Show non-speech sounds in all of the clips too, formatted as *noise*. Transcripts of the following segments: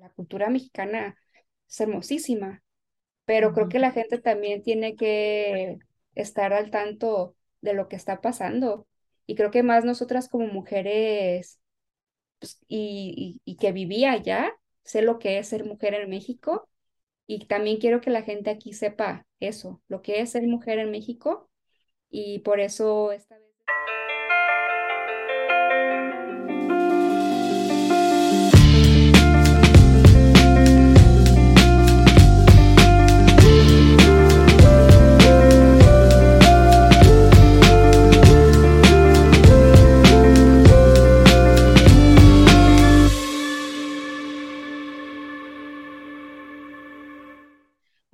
la cultura mexicana es hermosísima, pero creo que la gente también tiene que estar al tanto de lo que está pasando. Y creo que más nosotras como mujeres pues, y, y, que vivía allá, sé lo que es ser mujer en México y también quiero que la gente aquí sepa eso, lo que es ser mujer en México y por eso esta vez...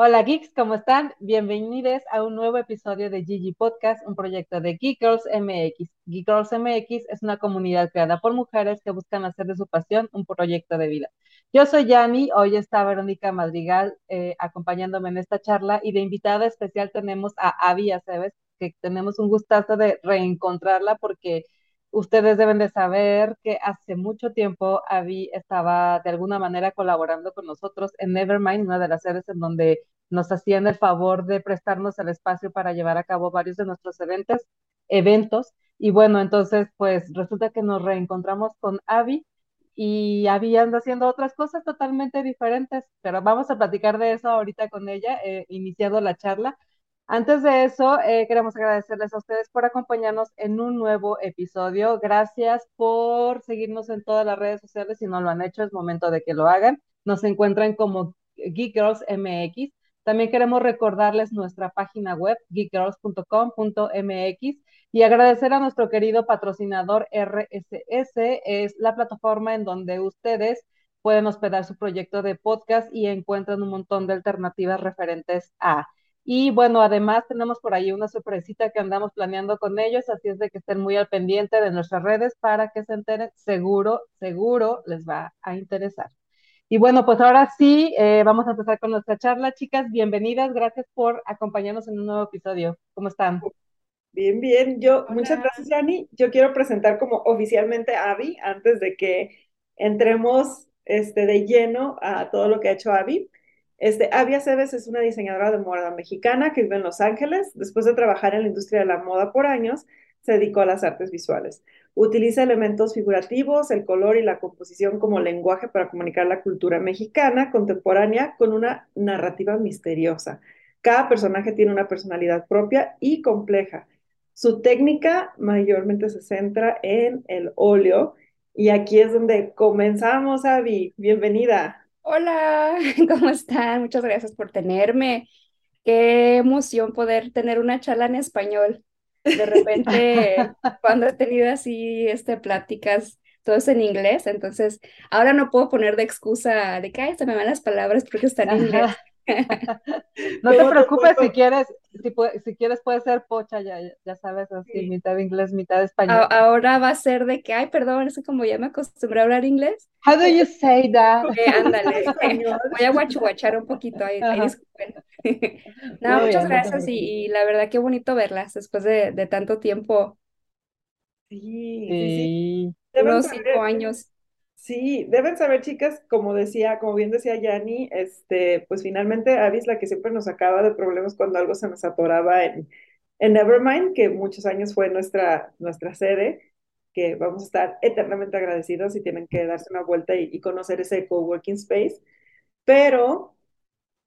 Hola geeks, ¿cómo están? Bienvenidos a un nuevo episodio de Gigi Podcast, un proyecto de Geek Girls MX. Geek Girls MX es una comunidad creada por mujeres que buscan hacer de su pasión un proyecto de vida. Yo soy Yani, hoy está Verónica Madrigal eh, acompañándome en esta charla y de invitada especial tenemos a Avi Aceves, que tenemos un gustazo de reencontrarla porque Ustedes deben de saber que hace mucho tiempo Avi estaba de alguna manera colaborando con nosotros en Nevermind, una de las sedes en donde nos hacían el favor de prestarnos el espacio para llevar a cabo varios de nuestros eventos, eventos. Y bueno, entonces pues resulta que nos reencontramos con Avi y Avi anda haciendo otras cosas totalmente diferentes, pero vamos a platicar de eso ahorita con ella, eh, iniciado la charla. Antes de eso, eh, queremos agradecerles a ustedes por acompañarnos en un nuevo episodio. Gracias por seguirnos en todas las redes sociales. Si no lo han hecho, es momento de que lo hagan. Nos encuentran como Geek Girls MX. También queremos recordarles nuestra página web, geekgirls.com.mx, y agradecer a nuestro querido patrocinador RSS. Es la plataforma en donde ustedes pueden hospedar su proyecto de podcast y encuentran un montón de alternativas referentes a y bueno, además tenemos por ahí una sorpresita que andamos planeando con ellos, así es de que estén muy al pendiente de nuestras redes para que se enteren. Seguro, seguro les va a interesar. Y bueno, pues ahora sí, eh, vamos a empezar con nuestra charla. Chicas, bienvenidas. Gracias por acompañarnos en un nuevo episodio. ¿Cómo están? Bien, bien. Yo, muchas gracias, Yani. Yo quiero presentar como oficialmente a Avi antes de que entremos este, de lleno a todo lo que ha hecho Avi. Este, Avia Cebes es una diseñadora de moda mexicana que vive en Los Ángeles. Después de trabajar en la industria de la moda por años, se dedicó a las artes visuales. Utiliza elementos figurativos, el color y la composición como lenguaje para comunicar la cultura mexicana contemporánea con una narrativa misteriosa. Cada personaje tiene una personalidad propia y compleja. Su técnica mayormente se centra en el óleo y aquí es donde comenzamos, Avi. Bienvenida. Hola, *laughs* ¿cómo están? Muchas gracias por tenerme. Qué emoción poder tener una charla en español. De repente, *laughs* cuando he tenido así este, pláticas, todo es en inglés, entonces ahora no puedo poner de excusa de que Ay, se me van las palabras porque están en inglés. *laughs* no te preocupes si quieres, si, quieres puede ser pocha, ya, ya sabes, así, mitad inglés, mitad español. ahora va a ser de que, ay, perdón, es como ya me acostumbré a hablar inglés. How do you say that? ándale, *laughs* voy a guachuguachar un poquito ahí, *laughs* no, muchas gracias y, la verdad qué bonito verlas después de, de tanto tiempo. Sí, sí, sí. Unos cinco años. Sí, deben saber, chicas, como decía, como bien decía Yanni, este, pues finalmente Avis la que siempre nos sacaba de problemas cuando algo se nos atoraba en, en Nevermind, que muchos años fue nuestra, nuestra sede, que vamos a estar eternamente agradecidos y tienen que darse una vuelta y, conocer ese coworking space. Pero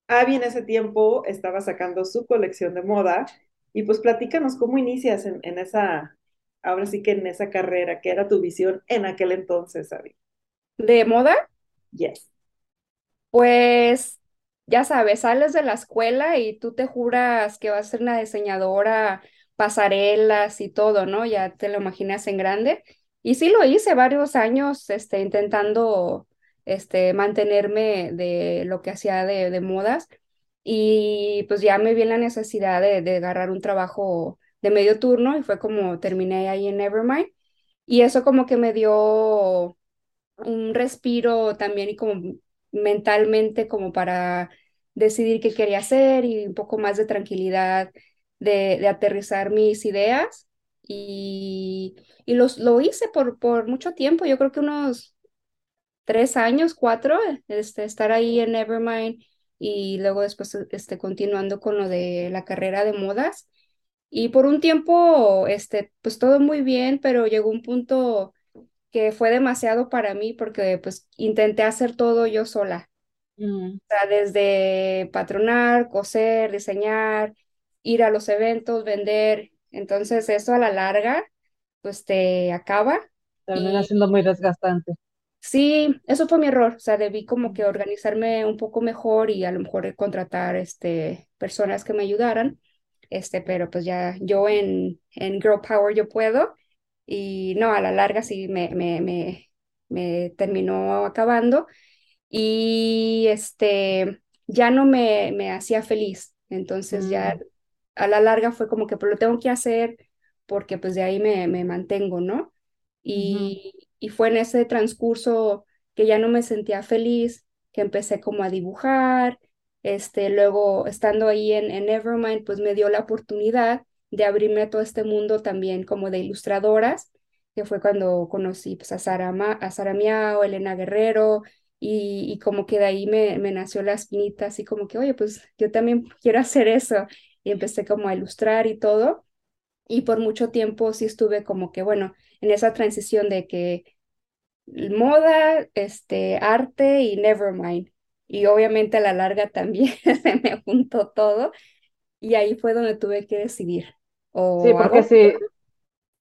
Avi en ese tiempo estaba sacando su colección de moda y pues platícanos cómo inicias en, en esa, ahora sí que en esa carrera, ¿qué era tu visión en aquel entonces, Avi? De moda, Yes. pues ya sabes, sales de la escuela y tú te juras que vas a ser una diseñadora, pasarelas y todo, ¿no? Ya te lo imaginas en grande. Y sí lo hice varios años, este, intentando, este, mantenerme de lo que hacía de, de modas. Y pues ya me vi en la necesidad de, de agarrar un trabajo de medio turno y fue como terminé ahí en Nevermind. Y eso como que me dio un respiro también y como mentalmente como para decidir qué quería hacer y un poco más de tranquilidad de, aterrizar mis ideas y, y los, lo hice por, por mucho tiempo, yo creo que unos tres años, cuatro, este, estar ahí en Nevermind y luego después este, continuando con lo de la carrera de modas. Y por un tiempo, este, pues todo muy bien, pero llegó un punto que fue demasiado para mí porque pues intenté hacer todo yo sola. Mm, O sea, desde patronar, coser, diseñar, ir a los eventos, vender. Entonces eso a la larga, pues te acaba. termina Y siendo muy desgastante. sí, eso fue mi error. O sea, debí como que organizarme un poco mejor y a lo mejor contratar este, personas que me ayudaran. Este, pero pues ya yo en, en Girl Power yo puedo. Y no, a la larga sí me, me, me, me terminó acabando y este ya no me, me hacía feliz. Entonces ya Mm, a la larga fue como que pues lo tengo que hacer porque pues de ahí me, me mantengo, ¿no? Y, y fue en ese transcurso que ya no me sentía feliz, que empecé como a dibujar, este, luego estando ahí en, en Nevermind, pues me dio la oportunidad de abrirme a todo este mundo también como de ilustradoras, que fue cuando conocí pues, a Sara, Ma- a Sara Miao, Elena Guerrero, y, y como que de ahí me, me nació la espinita, así como que, oye, pues yo también *laughs* quiero hacer eso. Y empecé como a ilustrar y todo. Y por mucho tiempo sí estuve como que, bueno, en esa transición de que moda, este, arte y Nevermind. Y obviamente a la larga también *laughs* se me juntó todo. Y ahí fue donde tuve que decidir. Sí, O porque hago, si,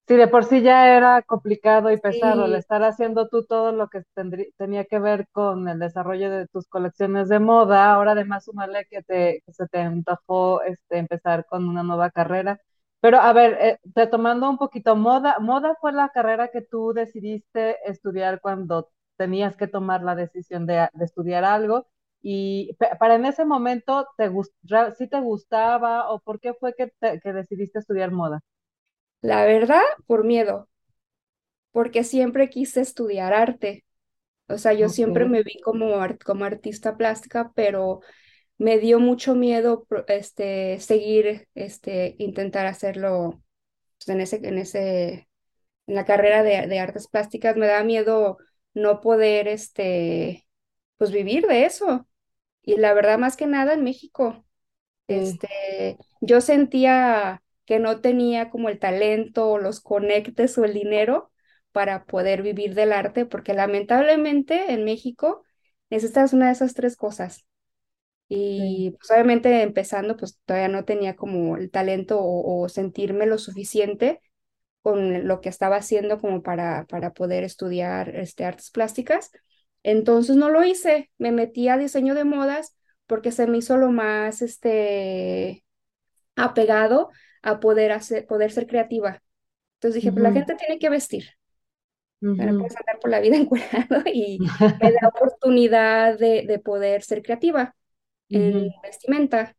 si de por sí ya era complicado y pesado el sí, estar haciendo tú todo lo que tendrí- tenía que ver con el desarrollo de tus colecciones de moda, ahora además sumarle que, te, que se te antojó este, empezar con una nueva carrera. Pero a ver, eh, retomando un poquito, moda, moda fue la carrera que tú decidiste estudiar cuando tenías que tomar la decisión de, de estudiar algo. Y para en ese momento, te ¿sí te gustaba o por qué fue que, te- que decidiste estudiar moda? la verdad, por miedo, porque siempre quise estudiar arte. O sea, yo siempre me vi como, ar- como artista plástica, pero me dio mucho miedo este, seguir, este, intentar hacerlo pues, en ese, en ese, en la carrera de, de artes plásticas. Me da miedo no poder, este, pues vivir de eso. Y la verdad, más que nada en México. sí, Este, yo sentía que no tenía como el talento o los conectes o el dinero para poder vivir del arte, porque lamentablemente en México necesitas una de esas tres cosas. sí, Y pues obviamente empezando, pues todavía no tenía como el talento o, o sentirme lo suficiente con lo que estaba haciendo como para, para poder estudiar este, artes plásticas. Entonces no lo hice, me metí a diseño de modas porque se me hizo lo más este, apegado a poder, hacer, poder ser creativa. Entonces dije, pues la gente tiene que vestir, ujú, puedes andar por la vida *laughs* encuadrado y *laughs* me da oportunidad de, de poder ser creativa en vestimenta.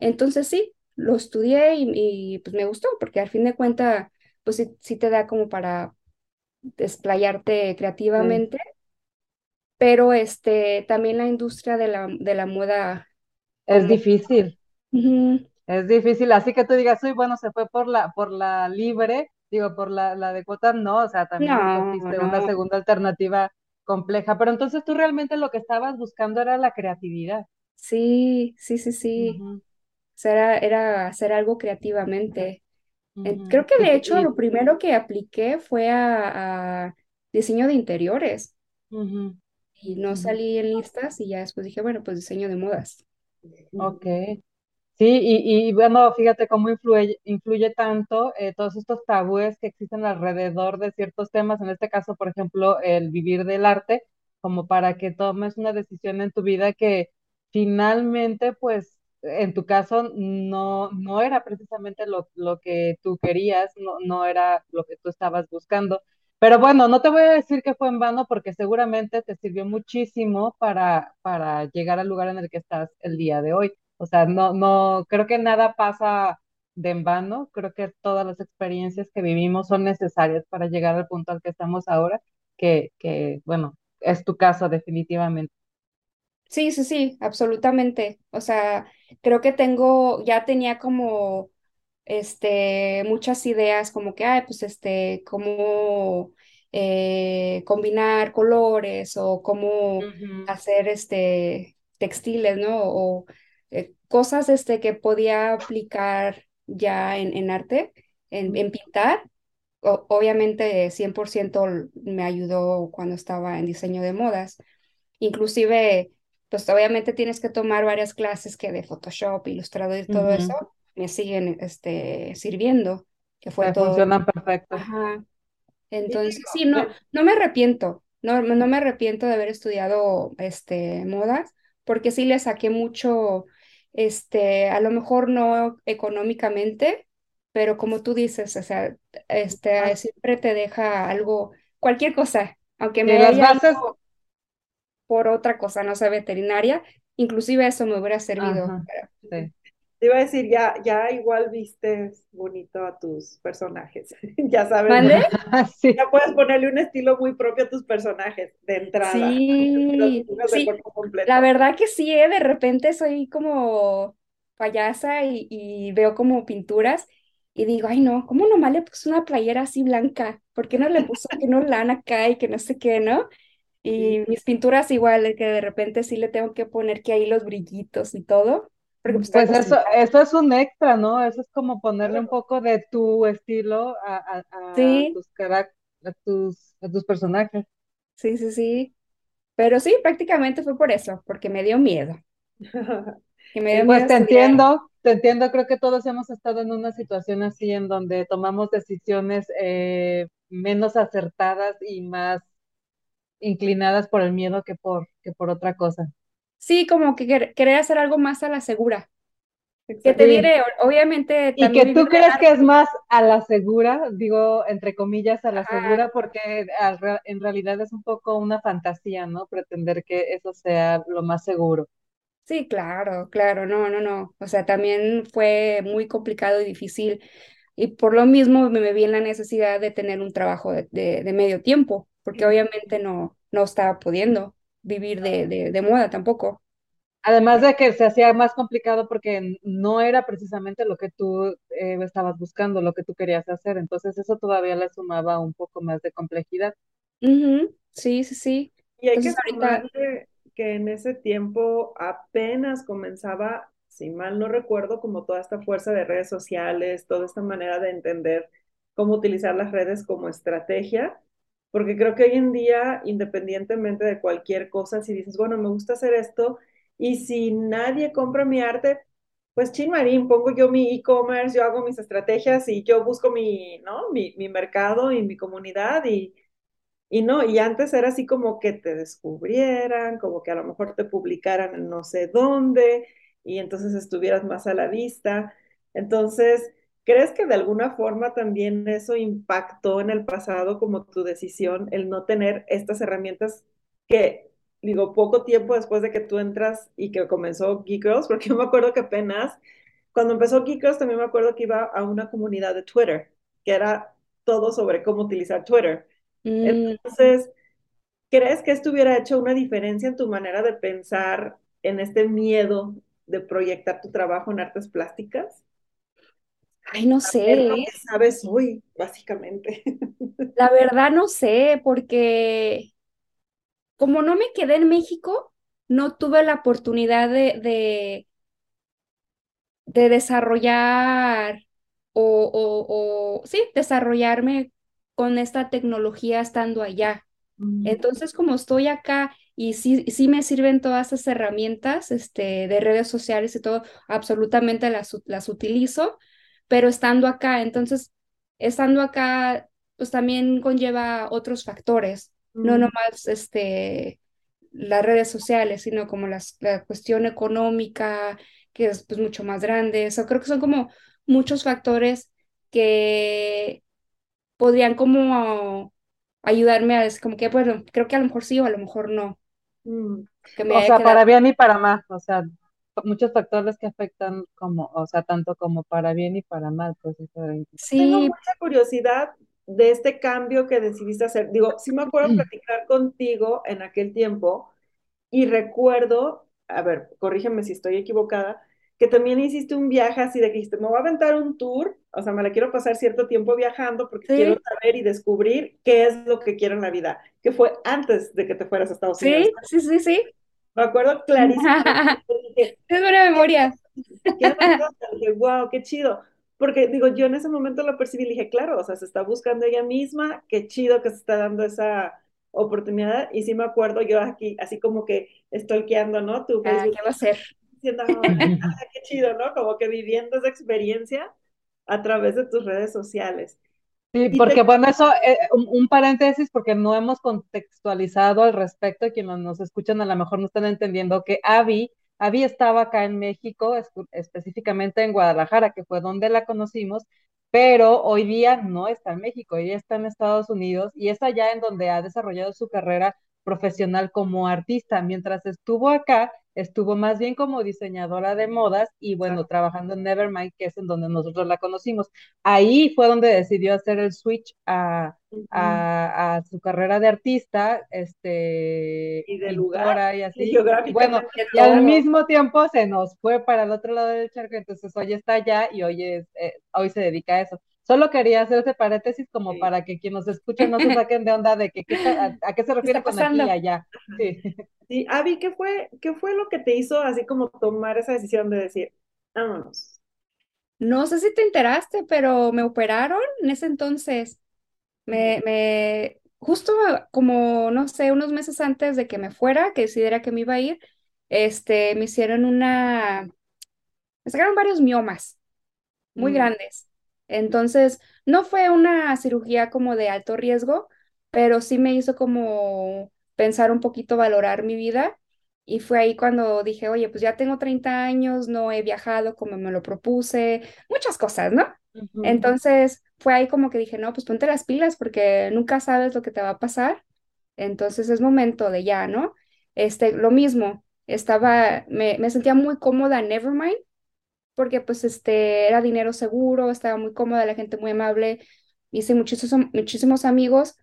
Entonces sí, lo estudié y, y, pues me gustó porque al fin de cuentas, pues sí, sí te da como para desplayarte creativamente, pero este, también la industria de la, de la moda Es difícil, es difícil, así que tú digas, uy, bueno, se fue por la, por la libre, digo, por la, la de cuotas, no, o sea, también No, una segunda alternativa compleja, pero entonces tú realmente lo que estabas buscando era la creatividad. sí, sí, sí, sí. O sea, era, era hacer algo creativamente. Creo que de hecho lo primero que apliqué fue a, a diseño de interiores. Ujú, y no salí en listas y ya después dije, bueno, pues diseño de modas. ok. Sí, y, y bueno, fíjate cómo influye, influye tanto eh, todos estos tabúes que existen alrededor de ciertos temas, en este caso, por ejemplo, el vivir del arte, como para que tomes una decisión en tu vida que finalmente, pues, en tu caso, no, no era precisamente lo, lo que tú querías, no, no era lo que tú estabas buscando. Pero bueno, no te voy a decir que fue en vano porque seguramente te sirvió muchísimo para, para llegar al lugar en el que estás el día de hoy. O sea, no, no, creo que nada pasa de en vano, creo que todas las experiencias que vivimos son necesarias para llegar al punto al que estamos ahora, que, que bueno, es tu caso definitivamente. Sí, sí, sí, absolutamente. O sea, creo que tengo, ya tenía como, este, muchas ideas, como que, ay, pues, este, cómo eh, combinar colores o cómo hacer este, textiles, ¿no? O eh, cosas este, que podía aplicar ya en, en arte, en, en pintar. O- obviamente 100% me ayudó cuando estaba en diseño de modas. Inclusive, pues obviamente tienes que tomar varias clases que de Photoshop, Illustrator y todo eso. Me siguen este, sirviendo, que fue Te todo. funcionan perfecto. Ajá. Entonces, sí, no, de- no me arrepiento, no, no me arrepiento de haber estudiado este, modas, porque sí le saqué mucho, este, a lo mejor no económicamente, pero como tú dices, o sea, este, Ah, siempre te deja algo, cualquier cosa, aunque me las bases, por otra cosa, no sé, veterinaria, inclusive eso me hubiera servido. ajá, sí. Te iba a decir, ya, ya igual vistes bonito a tus personajes. *laughs* Ya sabes, ¿Mande? *laughs* Sí, ya puedes ponerle un estilo muy propio a tus personajes de entrada. Sí, *laughs* de sí, la verdad que sí, ¿eh? De repente soy como payasa y, y veo como pinturas y digo, ay no, ¿cómo nomás le puso una playera así blanca? ¿Por qué no le puso que no lana acá y que no sé qué, no? Sí. Y mis pinturas igual, de que de repente sí le tengo que poner que ahí los brillitos y todo, porque pues Pues eso, eso es un extra, ¿no? Eso es como ponerle un poco de tu estilo a, a- a Sí, tus a tus, a tus personajes. sí, sí, sí. Pero sí, prácticamente fue por eso, porque me dio miedo, *laughs* me dio Pues te estudiar. entiendo, te entiendo, creo que todos hemos estado en una situación así en donde tomamos decisiones eh, menos acertadas y más inclinadas por el miedo que por, que por otra cosa. Sí, como que quer- querer hacer algo más a la segura. Que te diré, obviamente y que tú crees que es más a la segura, digo entre comillas a la segura, porque al re- en realidad es un poco una fantasía, ¿no? Pretender que eso sea lo más seguro. Sí, claro, claro, no, no, no. O sea, también fue muy complicado y difícil. Y por lo mismo me, me vi en la necesidad de tener un trabajo de, de- de medio tiempo, porque obviamente no, no estaba pudiendo vivir de, de, de moda tampoco. Además de que se hacía más complicado porque no era precisamente lo que tú eh, estabas buscando, lo que tú querías hacer. Entonces eso todavía le sumaba un poco más de complejidad. Sí, sí, sí. Y hay que ahorita, que en ese tiempo apenas comenzaba, si mal no recuerdo, como toda esta fuerza de redes sociales, toda esta manera de entender cómo utilizar las redes como estrategia, porque creo que hoy en día, independientemente de cualquier cosa, si dices, bueno, me gusta hacer esto, y si nadie compra mi arte, pues chin marín, pongo yo mi e-commerce, yo hago mis estrategias y yo busco mi, ¿no? Mi, mi mercado y mi comunidad y y no, y antes era así como que te descubrieran, como que a lo mejor te publicaran no sé dónde, y entonces estuvieras más a la vista. Entonces, ¿crees que de alguna forma también eso impactó en el pasado como tu decisión, el no tener estas herramientas que, digo, poco tiempo después de que tú entras y que comenzó Geek Girls, porque yo me acuerdo que apenas, cuando empezó Geek Girls, también me acuerdo que iba a una comunidad de Twitter, que era todo sobre cómo utilizar Twitter. mm, Entonces, ¿crees que esto hubiera hecho una diferencia en tu manera de pensar en este miedo de proyectar tu trabajo en artes plásticas? Ay, no sé, lo que sabes hoy, básicamente. *laughs* La verdad no sé, porque como no me quedé en México, no tuve la oportunidad de, de, de desarrollar o, o, o, sí, desarrollarme con esta tecnología estando allá. Mm, Entonces, como estoy acá y sí, sí me sirven todas esas herramientas este, de redes sociales y todo, absolutamente las, las utilizo, pero estando acá, entonces, estando acá, pues también conlleva otros factores, no nomás este, las redes sociales, sino como las, la cuestión económica, que es pues, mucho más grande. Eso creo que son como muchos factores que podrían como ayudarme a decir como que, bueno, creo que a lo mejor sí o a lo mejor no, mm. que me O sea, quedado. para bien y para mal. O sea, muchos factores que afectan como, o sea, tanto como para bien y para mal, pues diferente. Tengo Sí, mucha curiosidad de este cambio que decidiste hacer. Digo, sí me acuerdo platicar contigo en aquel tiempo y recuerdo, a ver, corrígeme si estoy equivocada, que también hiciste un viaje así de que dijiste, me voy a aventar un tour, o sea, me la quiero pasar cierto tiempo viajando porque Sí. quiero saber y descubrir qué es lo que quiero en la vida, que fue antes de que te fueras a Estados Unidos. Sí, sí, sí, sí. Me acuerdo clarísimo. *laughs* Dije, Es buena memoria. ¿qué? Dije, wow, qué chido. Porque digo, yo en ese momento lo percibí y dije, claro, o sea, se está buscando ella misma, qué chido que se está dando esa oportunidad. Y sí me acuerdo yo aquí, así como que stalkeando, ¿no? Tu Ah, ¿qué va a ser? diciendo, *laughs* "Ay, ah, qué chido, ¿no? Como que viviendo esa experiencia a través de tus redes sociales. Sí, porque te- bueno, eso, eh, un, un paréntesis, porque no hemos contextualizado al respecto, y quienes nos escuchan a lo mejor no están entendiendo que Abby, Abby estaba acá en México, específicamente en Guadalajara, que fue donde la conocimos, pero hoy día no está en México, ella está en Estados Unidos y es allá en donde ha desarrollado su carrera profesional como artista. Mientras estuvo acá, estuvo más bien como diseñadora de modas y bueno, trabajando en Nevermind, que es en donde nosotros la conocimos. Ahí fue donde decidió hacer el switch a, a, a su carrera de artista, este, Y de lugar, y *laughs* así. Y bueno, y al mismo tiempo se nos fue para el otro lado del charco, entonces hoy está allá y hoy, es, eh, hoy se dedica a eso. Solo quería hacer ese paréntesis como Sí. para que quienes nos escuchen no se *laughs* saquen de onda de que a, a qué se refiere con aquí y allá. Sí. Sí, Abby, ¿qué fue, qué fue lo que te hizo así como tomar esa decisión de decir, vámonos? No sé si te enteraste, pero me operaron en ese entonces. Me, me, justo como, no sé, unos meses antes de que me fuera, que decidiera que me iba a ir, este, me hicieron una, me sacaron varios miomas muy Mm. grandes. Entonces, no fue una cirugía como de alto riesgo, pero sí me hizo como pensar un poquito, valorar mi vida. Y fue ahí cuando dije, oye, pues ya tengo 30 años, no he viajado como me lo propuse, muchas cosas, ¿no? Entonces fue ahí como que dije, no, pues ponte las pilas porque nunca sabes lo que te va a pasar. Entonces es momento de ya, ¿no? Este, lo mismo, estaba, me, me sentía muy cómoda en Nevermind porque pues este, era dinero seguro, estaba muy cómoda, la gente muy amable, hice muchísimos, muchísimos amigos,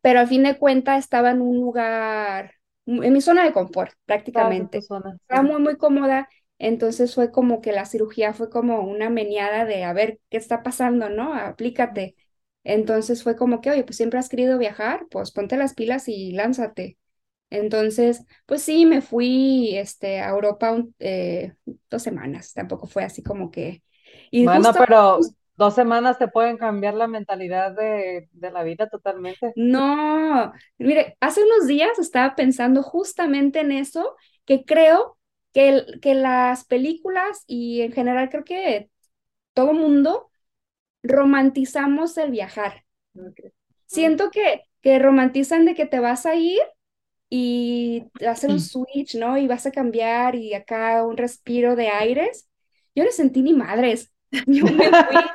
pero al fin de cuentas estaba en un lugar, en mi zona de confort prácticamente. zona, sí. Estaba muy, muy cómoda, entonces fue como que la cirugía fue como una meneada de a ver qué está pasando, ¿no? Aplícate. Entonces fue como que, oye, pues siempre has querido viajar, pues ponte las pilas y lánzate. Entonces, pues sí, me fui este, a Europa un- eh, dos semanas, tampoco fue así como que... Y Bueno, justo, pero dos semanas te pueden cambiar la mentalidad de, de la vida totalmente. no, mire, hace unos días estaba pensando justamente en eso, que creo que, el- que las películas y en general creo que todo mundo romantizamos el viajar. Siento que, que romantizan de que te vas a ir y hacer un switch, ¿no? Y vas a cambiar y acá un respiro de aires. Yo no sentí ni madres. *laughs* Yo me fui.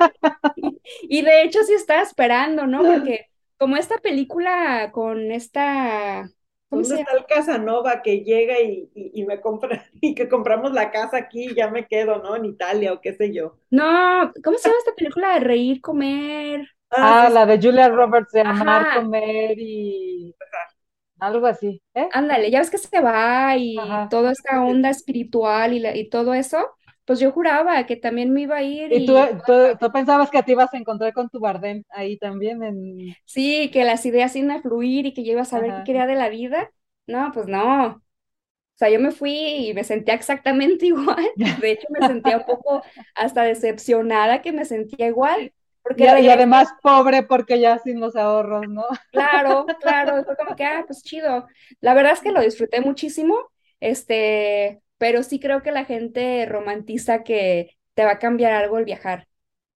Y de hecho sí estaba esperando, ¿no? Porque como esta película con esta, ¿cómo ¿Dónde se está el Casanova que llega y, y, y me compra *laughs* y que compramos la casa aquí y ya me quedo, ¿no? En Italia o qué sé yo. No, ¿cómo se llama esta película de reír, comer? Ah, sí, la de Julia Roberts de amar, Ajá. comer y algo así, ¿eh? Ándale, ya ves que se va y Ajá. toda esta onda espiritual y, la- y todo eso, pues yo juraba que también me iba a ir Y tú, y tú, tú pensabas que te ibas a encontrar con tu Bardem ahí también en... sí, que las ideas iban a fluir y que yo iba a saber Ajá. qué quería de la vida. No, pues no. O sea, yo me fui y me sentía exactamente *laughs* igual. De hecho, me sentía un poco hasta decepcionada que me sentía igual. Porque Y, y además pobre porque ya sin los ahorros, ¿no? claro, *laughs* claro, fue como que, ah, pues chido. La verdad es que lo disfruté muchísimo, este, pero sí creo que la gente romantiza que te va a cambiar algo el viajar.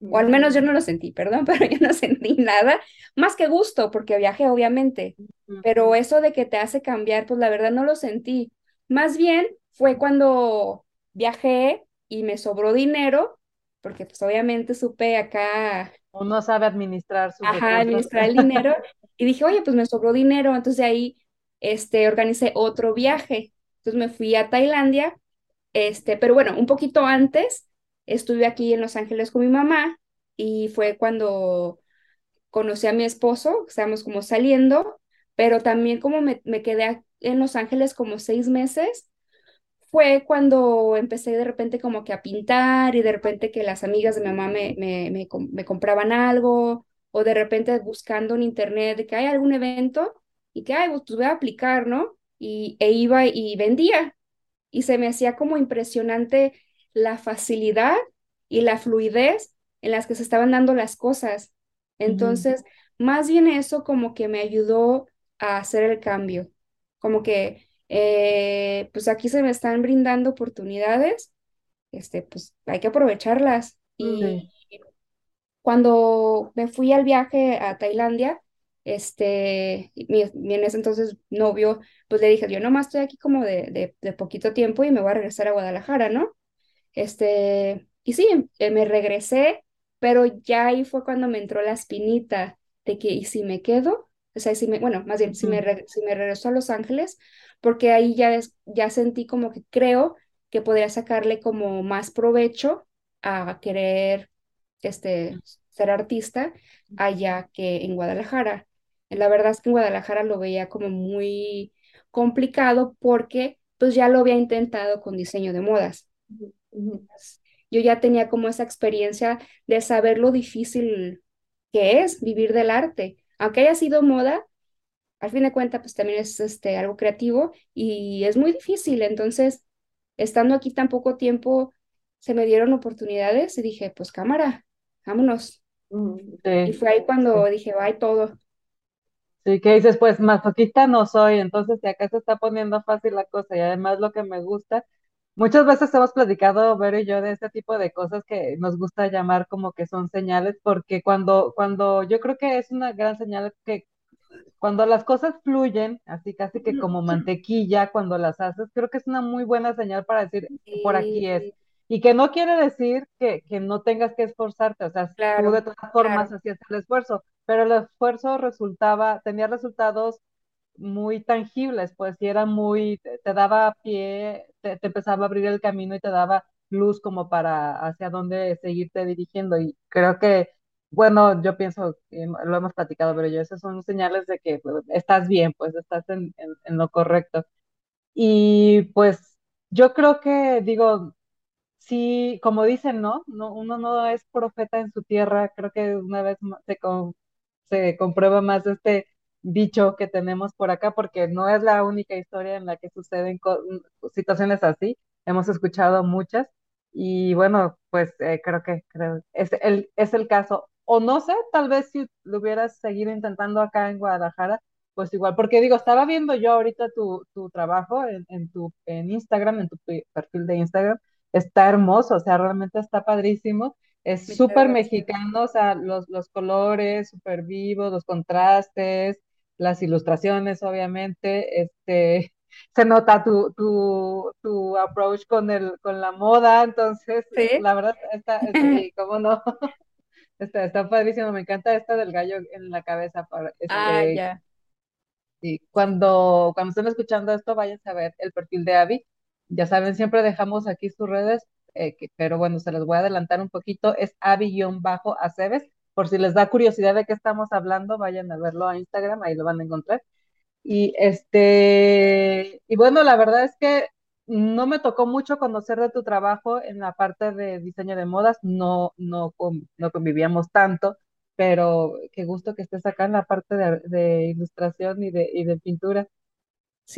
O al menos yo no lo sentí, perdón, *laughs* pero yo no sentí nada, más que gusto, porque viajé, obviamente. Pero eso de que te hace cambiar, pues la verdad no lo sentí. Más bien fue cuando viajé y me sobró dinero, porque pues obviamente supe acá, Uno sabe administrar sus ajá, recursos. administrar el dinero, *laughs* y dije, oye, pues me sobró dinero, entonces de ahí, este, organicé otro viaje. Entonces me fui a Tailandia, este, pero bueno, un poquito antes estuve aquí en Los Ángeles con mi mamá y fue cuando conocí a mi esposo, estábamos como saliendo, pero también como me, me quedé en Los Ángeles como seis meses, fue cuando empecé de repente como que a pintar y de repente que las amigas de mi mamá me, me, me, com- me compraban algo o de repente buscando en internet de que hay algún evento y que, ay, pues voy a aplicar, ¿no? Y, e iba y vendía y se me hacía como impresionante la facilidad y la fluidez en las que se estaban dando las cosas. Entonces, más bien eso como que me ayudó a hacer el cambio, como que, eh, pues aquí se me están brindando oportunidades, este, pues hay que aprovecharlas. Sí. Y cuando me fui al viaje a Tailandia, este, mi, mi en ese entonces novio, pues le dije, yo nomás estoy aquí como de, de, de poquito tiempo y me voy a regresar a Guadalajara, ¿no? Este, y sí, eh, me regresé, pero ya ahí fue cuando me entró la espinita de que, ¿y si me quedo? O sea, si me, bueno, más bien, si me, si me regreso a Los Ángeles, porque ahí ya, ya sentí como que creo que podría sacarle como más provecho a querer, este, ser artista allá que en Guadalajara. La verdad es que en Guadalajara lo veía como muy complicado porque pues ya lo había intentado con diseño de modas. Yo ya tenía como esa experiencia de saber lo difícil que es vivir del arte. Aunque haya sido moda, al fin de cuentas, pues también es este, algo creativo y es muy difícil. Entonces, estando aquí tan poco tiempo, se me dieron oportunidades y dije, pues cámara, vámonos. Y Sí, fue ahí cuando sí. dije, bye todo. Sí, que dices, pues masoquista no soy, entonces acá se está poniendo fácil la cosa y además lo que me gusta, muchas veces hemos platicado, Vero y yo, de este tipo de cosas que nos gusta llamar como que son señales, porque cuando, cuando yo creo que es una gran señal que cuando las cosas fluyen, así casi que como mantequilla, cuando las haces, creo que es una muy buena señal para decir, por aquí es. Y que no quiere decir que, que no tengas que esforzarte, o sea, tú de claro, todas formas claro. hacías el esfuerzo, pero el esfuerzo resultaba, tenía resultados muy tangibles, pues, y era muy, te, te daba pie, te, te empezaba a abrir el camino y te daba luz como para hacia dónde seguirte dirigiendo. Y creo que bueno, yo pienso, lo hemos platicado, pero yo, esas son señales de que pues, estás bien, pues estás en, en, en lo correcto. Y pues yo creo que, digo, sí, como dicen, ¿no? No, uno no es profeta en su tierra, creo que una vez se, con- se comprueba más este dicho que tenemos por acá, porque no es la única historia en la que suceden co- situaciones así, hemos escuchado muchas, y bueno, pues eh, creo que creo, es el, es el caso, o no sé, tal vez si lo hubieras seguido intentando acá en Guadalajara, pues igual, porque digo, estaba viendo yo ahorita tu, tu trabajo en, en tu en Instagram, en tu pe- perfil de Instagram, está hermoso, o sea, realmente está padrísimo. Es súper mexicano, o sea, los, los colores súper vivos, los contrastes, las ilustraciones, obviamente, este, *laughs* se nota tu, tu, tu approach con el, con la moda, entonces, ¿Sí? la verdad, está, sí, *laughs* cómo no, *laughs* está, está padrísimo, me encanta esta del gallo en la cabeza, para, Ah, este, ya. y cuando, cuando estén escuchando esto, vayan a ver el perfil de Abby. Ya saben, siempre dejamos aquí sus redes, eh, que- pero bueno, se los voy a adelantar un poquito. Es Abby-Aceves. Por si les da curiosidad de qué estamos hablando, vayan a verlo a Instagram, ahí lo van a encontrar. Y este, y bueno, la verdad es que no me tocó mucho conocer de tu trabajo en la parte de diseño de modas, no, no, no convivíamos tanto, pero qué gusto que estés acá en la parte de, de ilustración y de, y de pintura,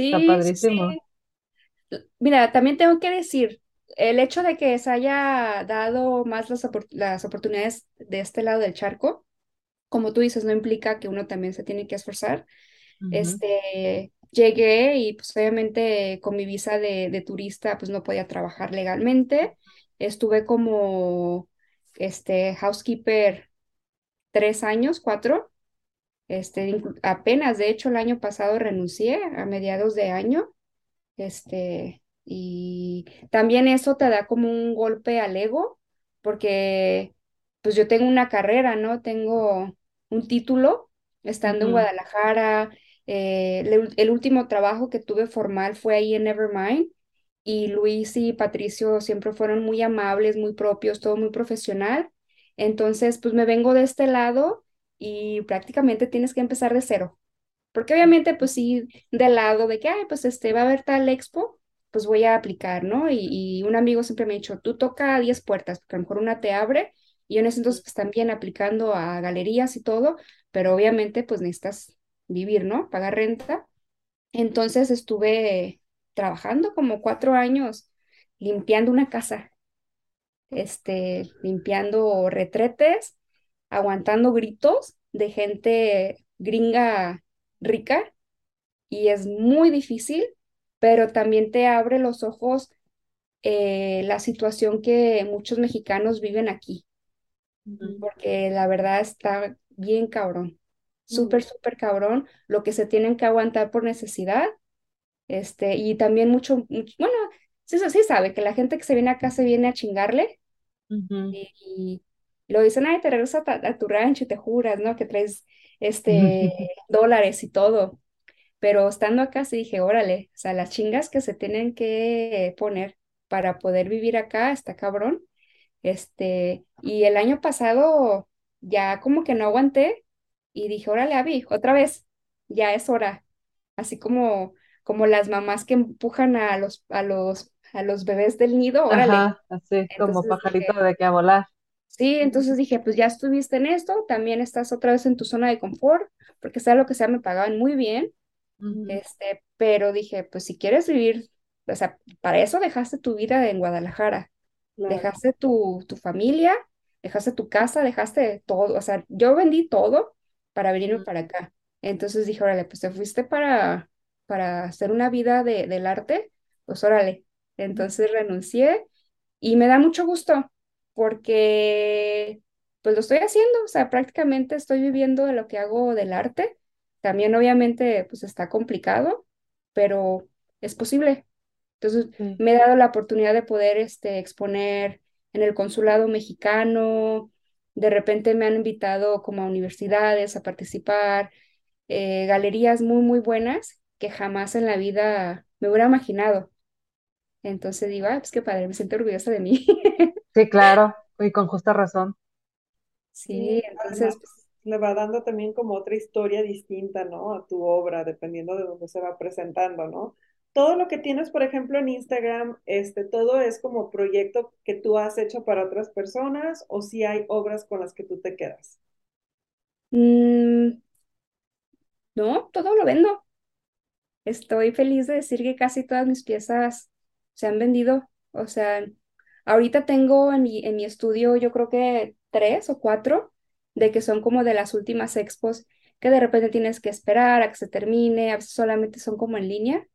está Sí, sí, padrísimo. sí. Mira, también tengo que decir, el hecho de que se haya dado más las, opor- las oportunidades de este lado del charco, como tú dices, no implica que uno también se tiene que esforzar. Este, llegué y pues obviamente con mi visa de, de turista pues no podía trabajar legalmente. Estuve como este housekeeper tres años, cuatro. Este, apenas, de hecho, el año pasado renuncié a mediados de año. Este, y también eso te da como un golpe al ego, porque pues yo tengo una carrera, ¿no? Tengo un título estando en Guadalajara. Eh, el, último trabajo que tuve formal fue ahí en Nevermind. Y Luis y Patricio siempre fueron muy amables, muy propios, todo muy profesional. Entonces, pues me vengo de este lado y prácticamente tienes que empezar de cero. Porque obviamente, pues sí, del lado de que, ay, pues este, va a haber tal expo, pues voy a aplicar, ¿no? Y, un amigo siempre me ha dicho, tú toca 10 puertas, porque a lo mejor una te abre, y en ese entonces pues también aplicando a galerías y todo, pero obviamente pues necesitas vivir, ¿no? Pagar renta. Entonces estuve trabajando como cuatro años limpiando una casa, este, limpiando retretes, aguantando gritos de gente gringa rica y es muy difícil, pero también te abre los ojos eh, la situación que muchos mexicanos viven aquí, porque la verdad está bien cabrón, súper, súper cabrón, lo que se tienen que aguantar por necesidad, este, y también mucho, mucho bueno, sí, sí sabe que la gente que se viene acá se viene a chingarle, y, y lo dicen, ay, te regresas a, a, tu rancho y te juras, ¿no? Que traes este, *laughs* dólares y todo. Pero estando acá sí dije, órale, o sea, las chingas que se tienen que poner para poder vivir acá está cabrón. Este, y el año pasado ya como que no aguanté y dije, órale, Abby, otra vez, ya es hora. Así como, como las mamás que empujan a los, a los, a los bebés del nido, órale. Ajá, así como pajarito dije, de que a volar. Sí, entonces dije, pues ya estuviste en esto, también estás otra vez en tu zona de confort, porque sea lo que sea, me pagaban muy bien, este, pero dije, pues si quieres vivir, o sea, para eso dejaste tu vida en Guadalajara, Claro. dejaste tu, tu familia, dejaste tu casa, dejaste todo, o sea, yo vendí todo para venirme para acá. Entonces dije, órale, pues te fuiste para, para hacer una vida de, del arte, pues órale. Entonces renuncié y me da mucho gusto porque pues lo estoy haciendo, o sea, prácticamente estoy viviendo de lo que hago del arte. También obviamente pues está complicado, pero es posible. Entonces me he dado la oportunidad de poder este, exponer en el consulado mexicano, de repente me han invitado como a universidades a participar, eh, galerías muy, muy buenas que jamás en la vida me hubiera imaginado. Entonces digo, ah, pues qué padre, me siento orgullosa de mí. *laughs* Sí, claro, y con justa razón. Sí, Sí, entonces, además pues, le va dando también como otra historia distinta, ¿no? A tu obra, dependiendo de dónde se va presentando, ¿no? Todo lo que tienes, por ejemplo, en Instagram, este, todo es como proyecto que tú has hecho para otras personas o si hay obras con las que tú te quedas. mm, no, todo lo vendo. Estoy feliz de decir que casi todas mis piezas se han vendido. O sea, ahorita tengo en mi, en mi estudio, yo creo que tres o cuatro, de que son como de las últimas expos, que de repente tienes que esperar a que se termine, a veces solamente son como en línea.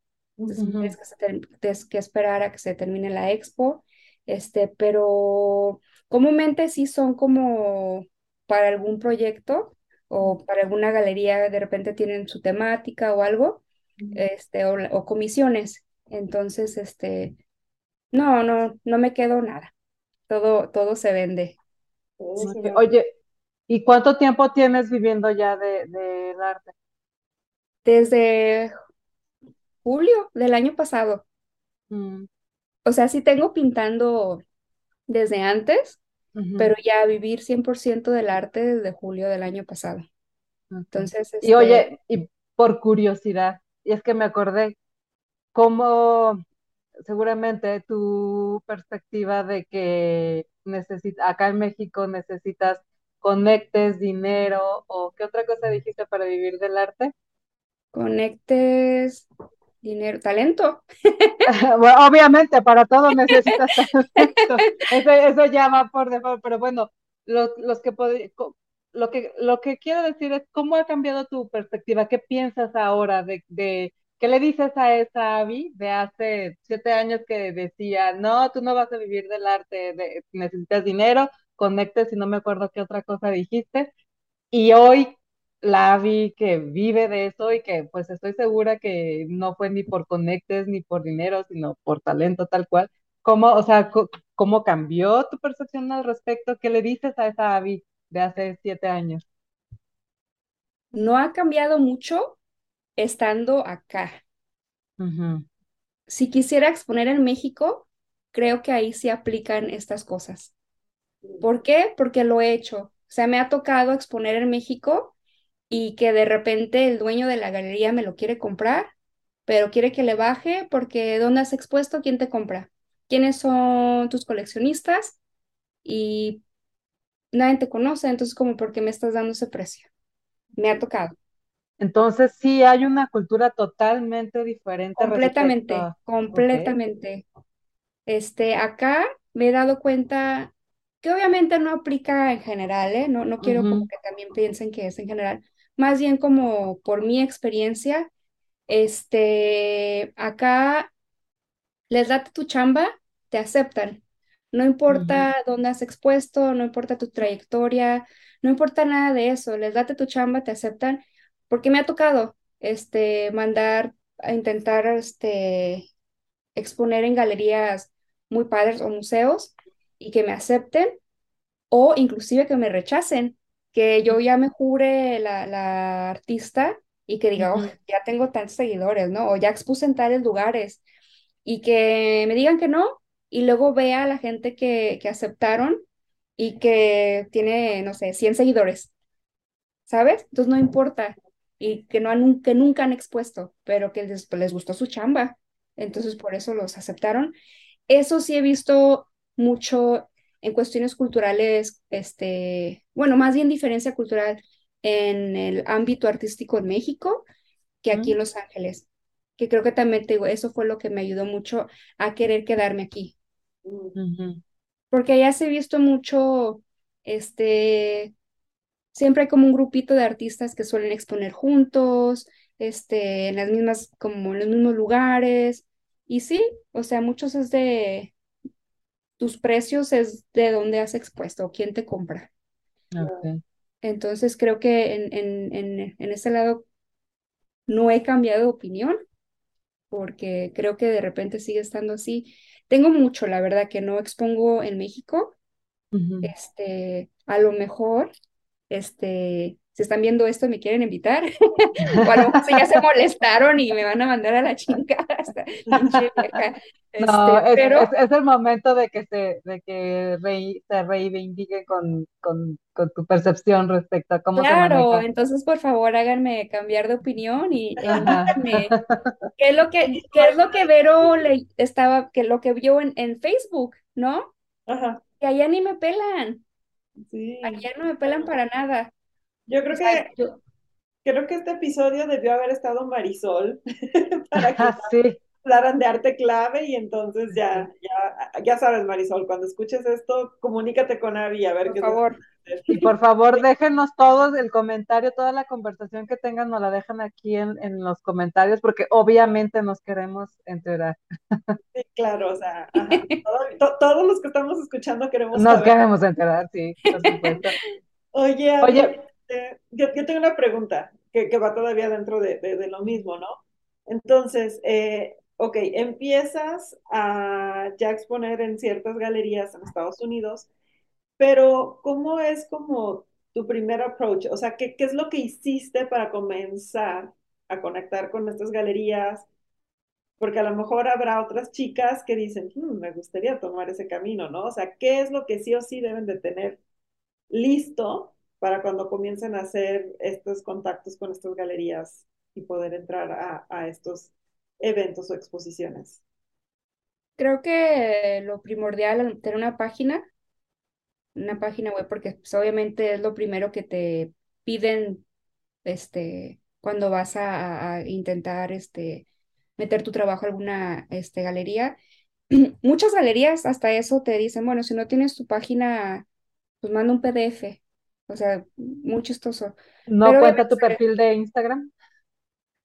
Entonces tienes que, se tienes que esperar a que se termine la expo. Este, pero comúnmente sí son como para algún proyecto o para alguna galería, de repente tienen su temática o algo este, o, o comisiones. Entonces, este, no, no, no me quedo nada. Todo, todo se vende. Oye, ¿y cuánto tiempo tienes viviendo ya de, del arte? Desde julio del año pasado. Mm, O sea, sí tengo pintando desde antes, pero ya vivir 100% del arte desde julio del año pasado. Entonces, Y este, oye, y por curiosidad, y es que me acordé, cómo seguramente tu perspectiva de que necesita, acá en México necesitas conectes, dinero, o qué otra cosa dijiste para vivir del arte? conectes, dinero, talento. *laughs* Bueno, obviamente, para todo necesitas *laughs* talento. Eso, eso ya va por default, pero bueno, los, los que lo que lo que quiero decir es cómo ha cambiado tu perspectiva, qué piensas ahora de, de qué le dices a esa Abby de hace siete años que decía, no, tú no vas a vivir del arte, de- necesitas dinero, conectes y no me acuerdo qué otra cosa dijiste, y hoy la vi que vive de eso y que pues estoy segura que no fue ni por conectes ni por dinero, sino por talento tal cual. ¿Cómo, o sea, cómo cambió tu percepción al respecto? ¿Qué le dices a esa Abby de hace siete años? No ha cambiado mucho estando acá. Si quisiera exponer en México, creo que ahí sí aplican estas cosas. ¿Por qué? Porque lo he hecho. O sea, me ha tocado exponer en México y que de repente el dueño de la galería me lo quiere comprar pero quiere que le baje porque ¿dónde has expuesto? ¿Quién te compra? ¿Quiénes son tus coleccionistas? Y nadie te conoce, entonces como, ¿por qué me estás dando ese precio? Me ha tocado. Entonces sí hay una cultura totalmente diferente Completamente, a... Completamente. Este, acá me he dado cuenta que obviamente no aplica en general, ¿eh? No, no quiero como que también piensen que es en general. Más bien como por mi experiencia, este, acá les late tu chamba, te aceptan. No importa dónde has expuesto, no importa tu trayectoria, no importa nada de eso. Les late tu chamba, te aceptan. Porque me ha tocado, este, mandar a intentar, este, exponer en galerías muy padres o museos y que me acepten o inclusive que me rechacen, que yo ya me jure la, la artista y que diga, oh, ya tengo tantos seguidores, ¿no? O ya expuse en tales lugares y que me digan que no y luego vea a la gente que, que aceptaron y que tiene, no sé, 100 seguidores, ¿sabes? Entonces no importa y que, no han, que nunca han expuesto, pero que les, les gustó su chamba. Entonces por eso los aceptaron. Eso sí he visto mucho en cuestiones culturales, este, bueno, más bien diferencia cultural en el ámbito artístico en México que aquí en Los Ángeles, que creo que también te digo, eso fue lo que me ayudó mucho a querer quedarme aquí, porque allá se ha visto mucho, este, siempre hay como un grupito de artistas que suelen exponer juntos, este, en las mismas, como en los mismos lugares, y sí, o sea, muchos es de tus precios es de dónde has expuesto o quién te compra. Entonces creo que en, en, en, en ese lado no he cambiado de opinión porque creo que de repente sigue estando así. Tengo mucho, la verdad, que no expongo en México. Este, a lo mejor, este, si están viendo esto y me quieren invitar, *laughs* o a lo mejor si ya se molestaron y me van a mandar a la chingada, *laughs* hasta pinche vieja. No, Este, es, pero es el momento de que se, de que rei- se reivindique con, con, con tu percepción respecto a cómo se Claro, entonces por favor háganme cambiar de opinión y, e Ajá. invítenme. *laughs* ¿Qué es lo que, qué es lo que Vero le estaba, que lo que vio en, en Facebook, ¿no? Ajá, Que allá ni me pelan, sí. allá no me pelan para nada. Yo O creo sea, que, yo, creo que este episodio debió haber estado Marisol *laughs* para que sí. hablaran de arte clave y entonces ya, ya, ya sabes, Marisol, cuando escuches esto, comunícate con Avi a ver por qué favor. Y por favor, déjenos todos el comentario, toda la conversación que tengan, nos la dejan aquí en, en los comentarios, porque obviamente nos queremos enterar. Sí, claro, o sea, *laughs* ajá. Todo- to- todos los que estamos escuchando queremos Nos saber. queremos enterar, sí, por supuesto. *laughs* Oye, Oye, este, yo, yo tengo una pregunta que, que va todavía dentro de, de- de lo mismo, ¿no? Entonces, eh, ok, empiezas a ya exponer en ciertas galerías en Estados Unidos, pero ¿cómo es como tu primer approach? O sea, ¿qué, qué es lo que hiciste para comenzar a conectar con estas galerías? Porque a lo mejor habrá otras chicas que dicen, "Hmm, me gustaría tomar ese camino, ¿no? O sea, ¿qué es lo que sí o sí deben de tener listo para cuando comiencen a hacer estos contactos con estas galerías y poder entrar a, estos eventos o exposiciones? creo que lo primordial al tener una página, una página web, porque pues, obviamente es lo primero que te piden, este, cuando vas a, a intentar, este, meter tu trabajo a alguna, este, galería. *clears throat* Muchas galerías hasta eso te dicen, bueno, si no tienes tu página, pues manda un PDF. O sea, muy chistoso. ¿no Pero cuenta tu perfil de Instagram?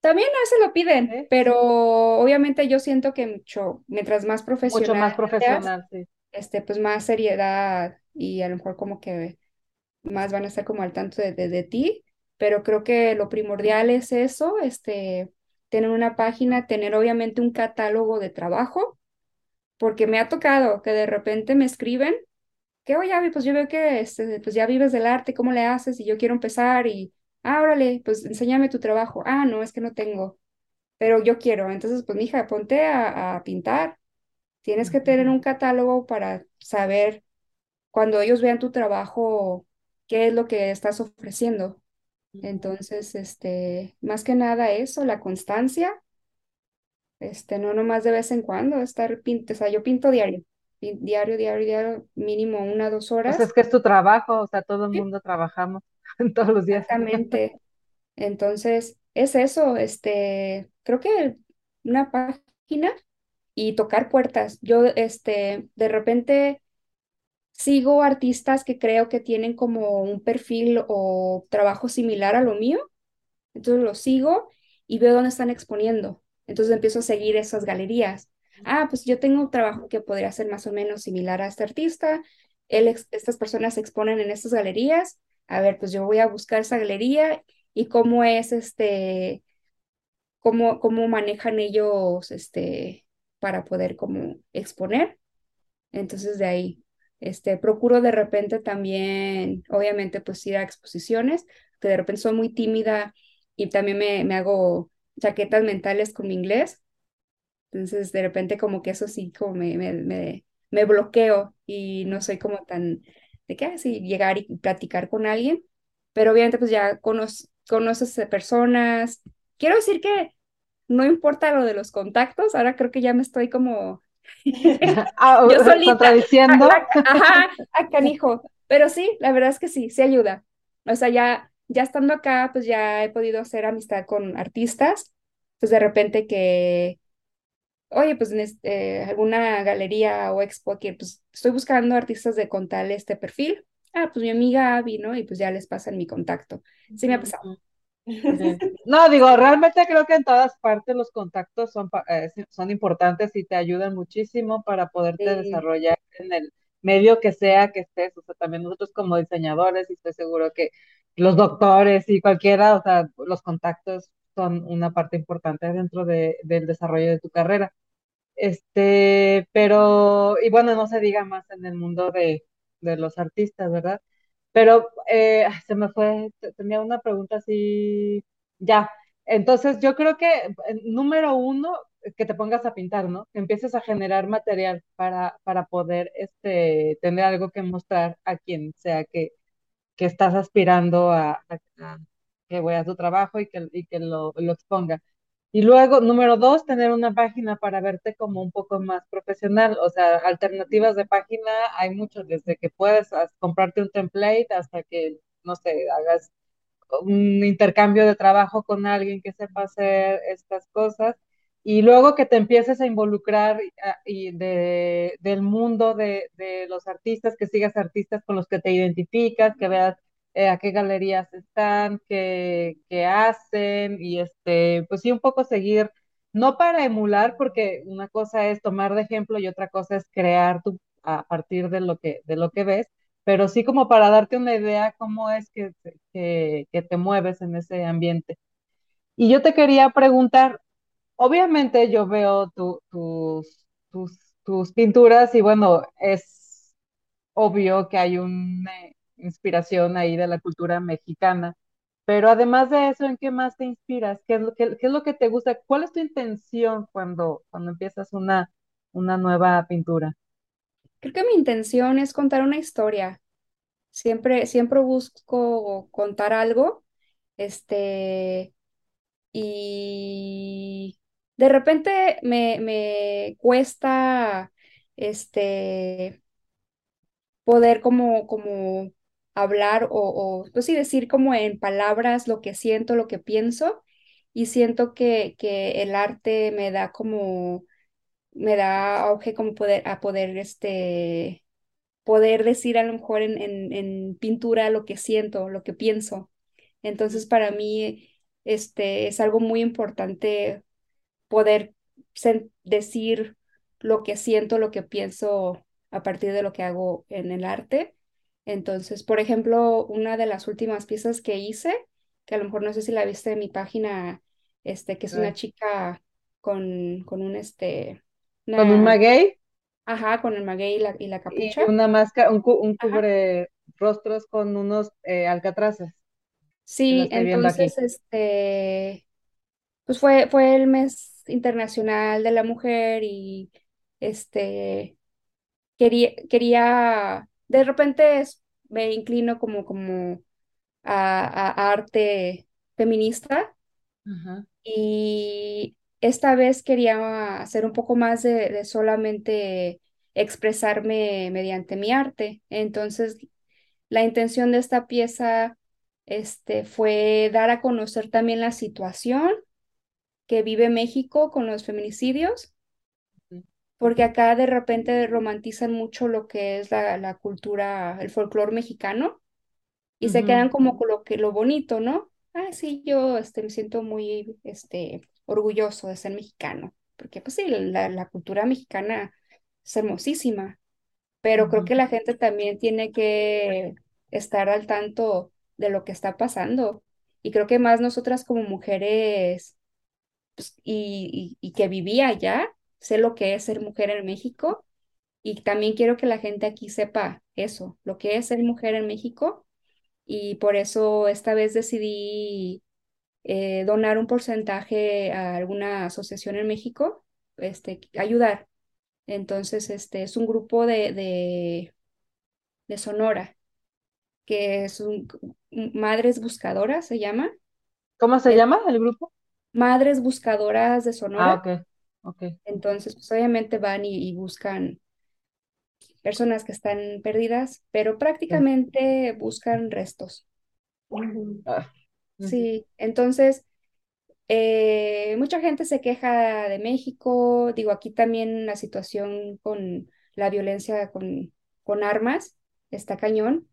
también a veces lo piden, pero obviamente yo siento que mucho, mientras más Mucho profesional más seas, profesional, sí. este, pues más seriedad y a lo mejor como que más van a estar como al tanto de, de, de ti. Pero creo que lo primordial es eso, este, tener una página, tener obviamente un catálogo de trabajo, porque me ha tocado que de repente me escriben que, oye, Abby, pues yo veo que este, pues ya vives del arte, ¿cómo le haces? Y yo quiero empezar y, ah, órale, pues enséñame tu trabajo. Ah, no, es que no tengo, pero yo quiero. Entonces, pues, mija, ponte a, a pintar. Tienes que tener un catálogo para saber cuando ellos vean tu trabajo, qué es lo que estás ofreciendo. Entonces, este, más que nada eso, la constancia Este, no nomás de vez en cuando, estar pinto, o sea, yo pinto diario, diario, diario, diario, mínimo una, dos Pues es horas. que es tu trabajo, o sea, todo el Sí, mundo trabajamos *laughs* todos los días. Exactamente. Entonces, es eso, este, creo que una página y tocar puertas. Yo, este, de repente sigo artistas que creo que tienen como un perfil o trabajo similar a lo mío, entonces los sigo y veo dónde están exponiendo. Entonces empiezo a seguir esas galerías. Ah, pues yo tengo un trabajo que podría ser más o menos similar a este artista. Él, estas personas se exponen en estas galerías. A ver, pues yo voy a buscar esa galería y cómo es este, cómo, cómo manejan ellos este, para poder como exponer. Entonces de ahí, este, procuro de repente también, obviamente, pues ir a exposiciones, que de repente soy muy tímida y también me, me hago chaquetas mentales con mi inglés. Entonces de repente como que eso sí, como me, me, me, me bloqueo y no soy como tan de que así llegar y platicar con alguien, pero obviamente pues ya cono conoces personas. Quiero decir que no importa lo de los contactos, ahora creo que ya me estoy como *laughs* *laughs* Ah, yo solita, contradiciendo. a- a- ajá, a canijo. Pero sí, la verdad es que sí, sí ayuda. O sea, ya, ya estando acá, pues ya he podido hacer amistad con artistas. Pues de repente que, oye, pues en este, alguna galería o expo que pues estoy buscando artistas de con tal este perfil. Ah, pues mi amiga Abby, ¿no? Y pues ya les pasan mi contacto. Sí me ha pasado. *laughs* No, digo, realmente creo que en todas partes los contactos son, eh, son importantes y te ayudan muchísimo para poderte Sí, desarrollar en el medio que sea que estés. O sea, también nosotros como diseñadores, y estoy seguro que los doctores y cualquiera, o sea, los contactos son una parte importante dentro de, del desarrollo de tu carrera. Este, pero, y bueno, no se diga más en el mundo de, de los artistas, ¿verdad? Pero eh, se me fue, te- tenía una pregunta así, ya. Entonces, yo creo que eh, número uno, que te pongas a pintar, ¿no? Que empieces a generar material para, para poder este, tener algo que mostrar a quien sea que, que estás aspirando a- a que vea tu trabajo y que, que lo, lo exponga. Y luego, número dos, tener una página para verte como un poco más profesional. O sea, alternativas de página hay mucho, desde que puedes comprarte un template hasta que, no sé, hagas un intercambio de trabajo con alguien que sepa hacer estas cosas y luego que te empieces a involucrar ah, y de, del mundo de, de los artistas, que sigas artistas con los que te identificas, que veas eh, a qué galerías están, qué, qué hacen y este, pues sí, un poco seguir, no para emular, porque una cosa es tomar de ejemplo y otra cosa es crear tu, a partir de lo que, de lo que ves pero sí como para darte una idea cómo es que, que, que te mueves en ese ambiente. Y yo te quería preguntar, obviamente yo veo tu, tus, tus, tus pinturas y bueno, es obvio que hay una inspiración ahí de la cultura mexicana, pero además de eso, ¿en qué más te inspiras? ¿Qué es lo que, te gusta? ¿Cuál es tu intención cuando, cuando empiezas una, una nueva pintura? creo que mi intención es contar una historia. Siempre, siempre busco contar algo, este, y de repente me, me cuesta, este, poder como, como hablar o, pues sí, decir como en palabras lo que siento, lo que pienso, y siento que, que el arte me da como, me da auge como poder, a poder, este, poder decir a lo mejor en, en, en pintura lo que siento, lo que pienso. Entonces, para mí, este, es algo muy importante poder decir lo que siento, lo que pienso a partir de lo que hago en el arte. Entonces, por ejemplo, una de las últimas piezas que hice, que a lo mejor no sé si la viste en mi página, este, que es una chica con, con un, este, ¿Con un maguey? ajá, con el maguey y la, y la y capucha. una máscara, un, cu- un cubre rostros con unos eh, alcatraces. Sí, entonces, este, pues fue, fue el mes internacional de la mujer y, este, quería, quería, de repente es- me inclino como, como a, a arte feminista. Y esta vez quería hacer un poco más de, de solamente expresarme mediante mi arte. Entonces, la intención de esta pieza este, fue dar a conocer también la situación que vive México con los feminicidios, porque acá de repente romantizan mucho lo que es la, la cultura, el folclore mexicano, y se Ujú. quedan como con lo que lo bonito, ¿no? Ah, sí, yo este, me siento muy este, orgulloso de ser mexicano, porque pues sí, la, la cultura mexicana es hermosísima, pero creo Ujú. que la gente también tiene que estar al tanto de lo que está pasando. Y creo que más nosotras como mujeres pues, y, y, y que vivía allá, sé lo que es ser mujer en México y también quiero que la gente aquí sepa eso, lo que es ser mujer en México y por eso esta vez decidí eh, donar un porcentaje a alguna asociación en México, este, ayudar. Entonces, este es un grupo de, de, de Sonora, que es un, Madres Buscadoras, se llama. ¿Cómo se Eh, llama el grupo? Madres Buscadoras de Ah, Sonora. Ok, ok. Entonces, pues obviamente van y, y buscan personas que están perdidas, pero Sí. prácticamente buscan restos. Ah. Sí, entonces eh, mucha gente se queja de México, digo, aquí también la situación con la violencia con, con armas está cañón,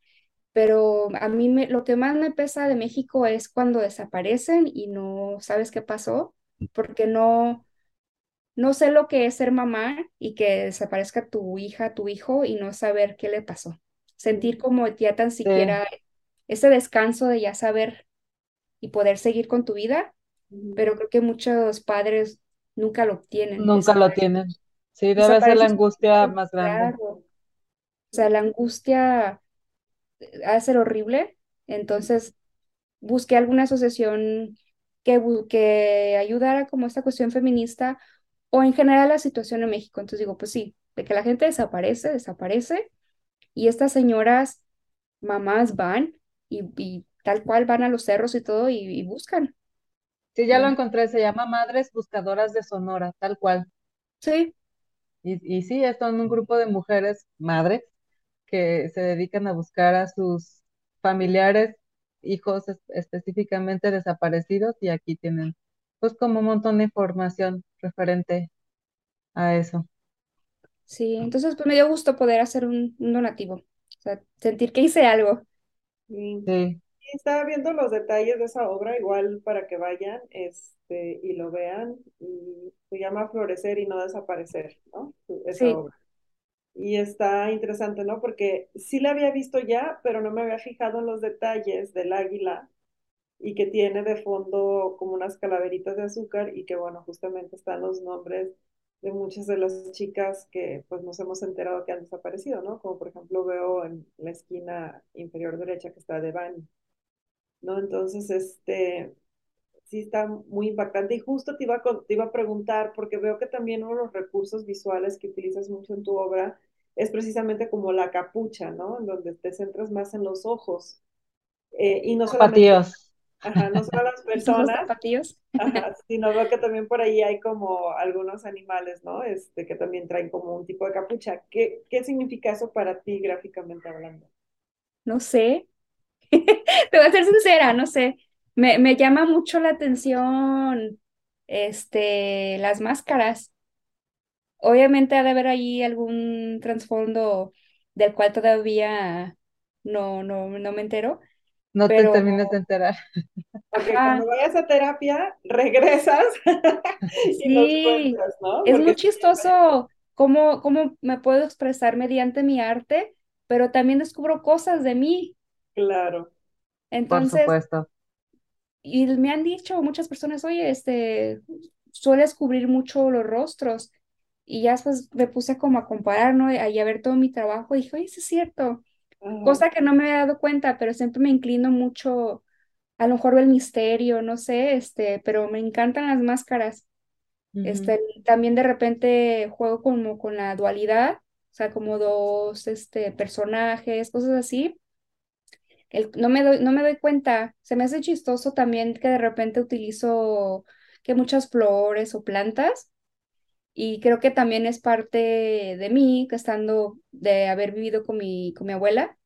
pero a mí me- lo que más me pesa de México es cuando desaparecen y no sabes qué pasó, porque no, no sé lo que es ser mamá y que desaparezca tu hija, tu hijo y no saber qué le pasó. Sentir como ya tan Sí, siquiera ese descanso de ya saber y poder seguir con tu vida, pero creo que muchos padres nunca lo obtienen. nunca lo tienen. Sí, debe ser la angustia más grande. claro. O sea, la angustia ha de ser horrible. Entonces, busqué alguna asociación que, que ayudara como esta cuestión feminista o en general la situación en México. Entonces digo, pues sí, de que la gente desaparece, desaparece, y estas señoras, mamás van y, y tal cual van a los cerros y todo y, y buscan. Sí, ya lo encontré, se llama Madres Buscadoras de Sonora, tal cual. Sí, Y, y sí, son un grupo de mujeres madres que se dedican a buscar a sus familiares, hijos es- específicamente desaparecidos, y aquí tienen pues como un montón de información referente a eso. sí. Entonces, pues me dio gusto poder hacer un, un donativo. O sea, sentir que hice algo. Sí. Estaba viendo los detalles de esa obra, igual para que vayan este, y lo vean. Y se llama Florecer y no desaparecer, ¿no? Esa Sí, obra. Y está interesante, ¿no? Porque sí la había visto ya, pero no me había fijado en los detalles del águila y que tiene de fondo como unas calaveritas de azúcar y que, bueno, justamente están los nombres de muchas de las chicas que pues nos hemos enterado que han desaparecido, ¿no? Como por ejemplo veo en la esquina inferior derecha que está Devani, ¿no? Entonces, este, sí está muy impactante y justo te iba a, te iba a preguntar, porque veo que también uno de los recursos visuales que utilizas mucho en tu obra es precisamente como la capucha, ¿no? En donde te centras más en los ojos. Eh, y no solamente. Ajá, no solo las *laughs* personas, ajá, *laughs* sino veo que también por ahí hay como algunos animales, ¿no? Este, que también traen como un tipo de capucha. ¿Qué, qué significa eso para ti gráficamente hablando? No sé, *laughs* te voy a ser sincera, no sé. Me, me llama mucho la atención este, las máscaras. Obviamente ha de haber ahí algún trasfondo del cual todavía no, no, no me entero, No te pero termines de enterar. Ok, cuando ajá, vayas a terapia, regresas *laughs* y nos sí, cuentas, ¿no? es muy Porque chistoso cómo, cómo me puedo expresar mediante mi arte, pero también descubro cosas de mí. claro. Por Entonces, supuesto. y me han dicho muchas personas, oye, este, sueles cubrir mucho los rostros. Y ya después me puse como a comparar, ¿no? Y a ver todo mi trabajo y dije, oye, sí es cierto. Cosa que no me había dado cuenta, pero siempre me inclino mucho, a lo mejor el misterio, no sé, este, pero me encantan las máscaras. Este, también de repente juego como con la dualidad, o sea, como dos, este, personajes, cosas así. El, no me doy, no me doy cuenta, se me hace chistoso también que de repente utilizo que muchas flores o plantas. Y creo que también es parte de mí, que estando, de haber vivido con mi, con mi abuela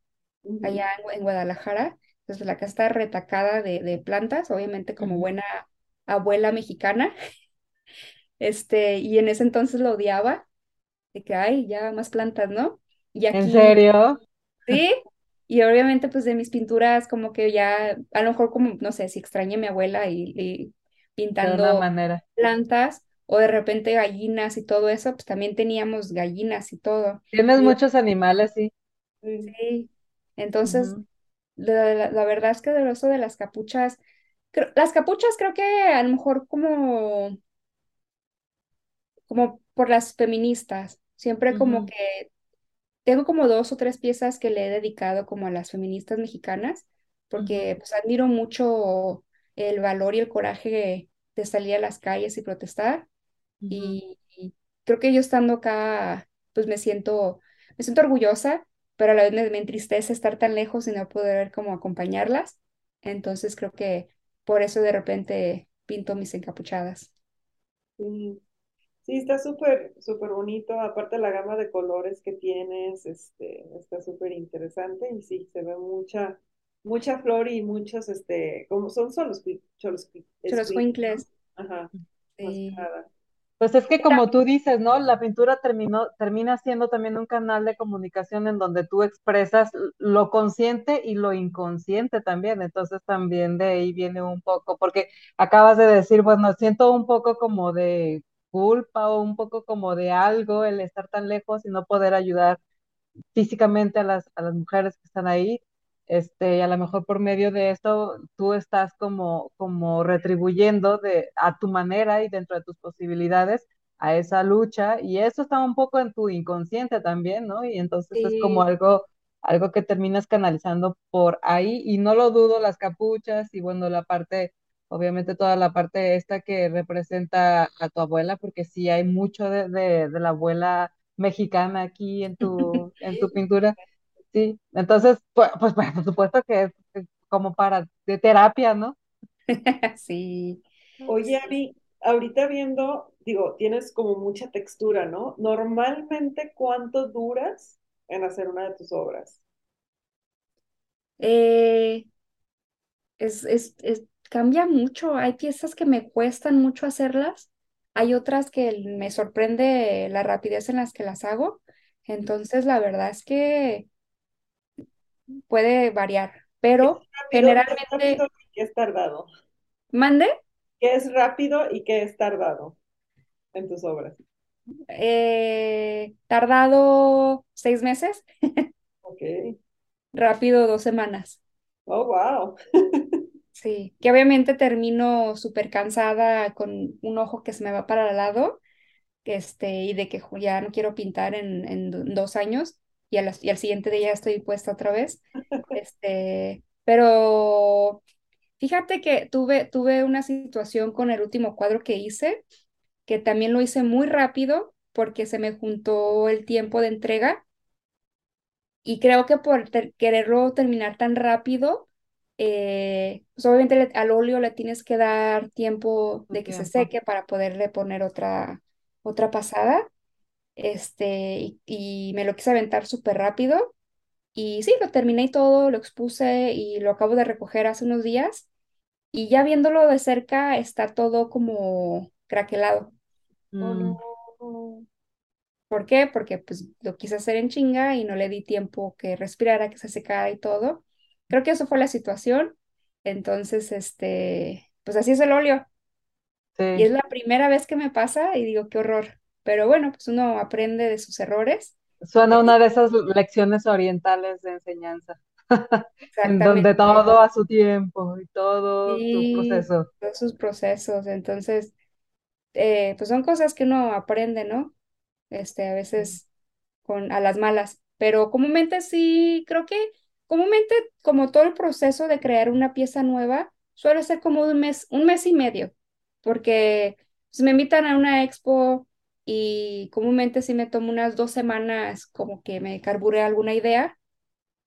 allá en, en Guadalajara. Entonces la casa está retacada de, de plantas, obviamente como buena abuela mexicana. *laughs* Este, y en ese entonces lo odiaba, de que, ay, ya más plantas, ¿no? Y ¿En aquí, serio? sí, y obviamente pues de mis pinturas como que ya, a lo mejor como, no sé, si extrañé a mi abuela y, y De una pintando manera. plantas o de repente gallinas y todo eso, pues también teníamos gallinas y todo. Tienes Y muchos animales, sí. Sí. entonces, la, la- la verdad es que de eso de las capuchas, creo- las capuchas creo que a lo mejor como como por las feministas. Siempre como que tengo como dos o tres piezas que le he dedicado como a las feministas mexicanas, porque pues admiro mucho el valor y el coraje de salir a las calles y protestar. Y, y creo que yo estando acá, pues me siento, me siento orgullosa, pero a la vez me, me entristece estar tan lejos y no poder como acompañarlas. Entonces creo que por eso de repente pinto mis encapuchadas. Sí. Sí, está súper, súper bonito. Aparte la gama de colores que tienes, este, está súper interesante y sí, se ve mucha, mucha flor y muchos, este, como son solo cholos, Los ¿no? cuincles. Ajá, Sí. Pues es que como tú dices, ¿no? La pintura terminó, termina siendo también un canal de comunicación en donde tú expresas lo consciente y lo inconsciente también. Entonces también de ahí viene un poco, porque acabas de decir, bueno, siento un poco como de culpa o un poco como de algo el estar tan lejos y no poder ayudar físicamente a las, a las mujeres que están ahí, este, y a lo mejor por medio de esto tú estás como, como retribuyendo de, a tu manera y dentro de tus posibilidades a esa lucha, y eso está un poco en tu inconsciente también, ¿no? Y entonces es como algo, algo que terminas canalizando por ahí, y no lo dudo, las capuchas y bueno, la parte obviamente toda la parte esta que representa a tu abuela, porque sí hay mucho de, de, de la abuela mexicana aquí en tu, en tu *laughs* pintura. Sí, entonces, pues, *laughs* pues, por supuesto que es es como para de terapia, ¿no? *laughs* sí, Oye. Ari, ahorita viendo, digo, tienes como mucha textura, ¿no? Normalmente, ¿cuánto duras en hacer una de tus obras? Eh, es, es, es- cambia mucho. Hay piezas que me cuestan mucho hacerlas. Hay otras que me sorprende la rapidez en las que las hago. Entonces, la verdad es que puede variar, pero Rápido, ¿qué es rápido generalmente, qué es tardado? mande, ¿Qué es rápido y qué es tardado en tus obras? eh, tardado seis meses, Ok. rápido dos semanas. Oh, wow. Sí, que obviamente termino súper cansada con un ojo que se me va para el lado, este, y de que ya no quiero pintar en, en do- dos años, y, a las- y al siguiente día estoy puesta otra vez. Este, pero fíjate que tuve, tuve una situación con el último cuadro que hice, que también lo hice muy rápido porque se me juntó el tiempo de entrega y creo que por ter- quererlo terminar tan rápido, eh, pues obviamente le- al óleo le tienes que dar tiempo de que se seque para poderle poner otra, otra pasada. Este, y, y me lo quise aventar súper rápido. Y sí, lo terminé y todo, lo expuse y lo acabo de recoger hace unos días. Y ya viéndolo de cerca, está todo como craquelado. Oh, Mm, no. ¿Por qué? Porque pues lo quise hacer en chinga y no le di tiempo que respirara, que se secara y todo. Creo que eso fue la situación. Entonces, este, pues así es el óleo. Y es la primera vez que me pasa y digo, qué horror. Pero bueno, pues uno aprende de sus errores. suena una de esas lecciones orientales de enseñanza, *laughs* en donde todo a su tiempo y todo su Y proceso. todos sus procesos. Entonces, eh, pues son cosas que uno aprende, ¿no? Este, a veces con a las malas, pero comúnmente sí, creo que comúnmente como todo el proceso de crear una pieza nueva suele ser como un mes, un mes y medio, porque pues, me invitan a una expo y comúnmente sí me tomo unas dos semanas como que me carbure alguna idea,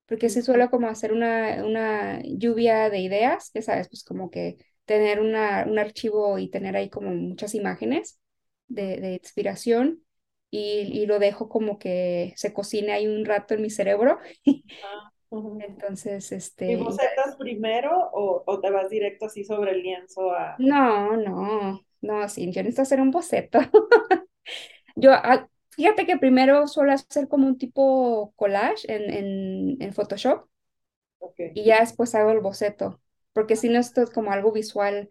porque sí suelo como hacer una, una lluvia de ideas, que sabes, pues como que tener una, un archivo y tener ahí como muchas imágenes de, de inspiración y, y, lo dejo como que se cocine ahí un rato en mi cerebro. Ah. *laughs* Entonces, ¿Y este, y ya bocetas primero o, o te vas directo así sobre el lienzo a... No, no, no, sí, yo necesito hacer un boceto. *laughs* Yo, ah, fíjate que primero suelo hacer como un tipo collage en, en, en Photoshop y ya después hago el boceto, porque si no esto es como algo visual,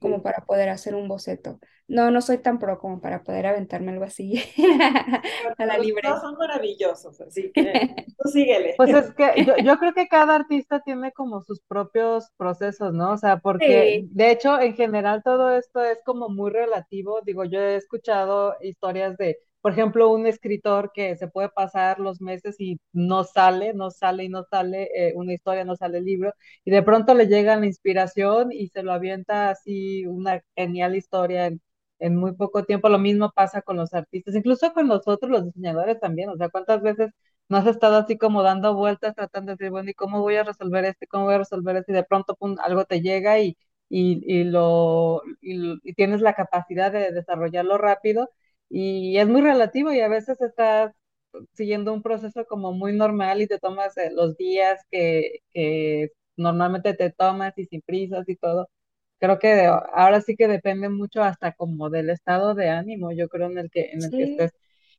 como para poder hacer un boceto. No, no soy tan pro como para poder aventarme algo así *laughs* a la libre. son maravillosos, así *laughs* que tú síguele. Pues es que yo, *laughs* yo creo que cada artista tiene como sus propios procesos, ¿no? O sea, porque Sí, de hecho en general todo esto es como muy relativo. Digo, yo he escuchado historias de, por ejemplo, un escritor que se puede pasar los meses y no sale, no sale y no sale eh, una historia, no sale el libro, y de pronto le llega la inspiración y se lo avienta así una genial historia en, en muy poco tiempo. Lo mismo pasa con los artistas, incluso con nosotros los diseñadores también. O sea, ¿cuántas veces no has estado así como dando vueltas, tratando de decir, bueno, ¿y cómo voy a resolver esto? ¿Cómo voy a resolver esto? Y de pronto, pum, algo te llega y, y, y lo, y, y tienes la capacidad de desarrollarlo rápido. Y es muy relativo y a veces estás siguiendo un proceso como muy normal y te tomas eh, los días que, que normalmente te tomas y sin prisas y todo. Creo que ahora sí que depende mucho hasta como del estado de ánimo, yo creo, en el que, en el que estés.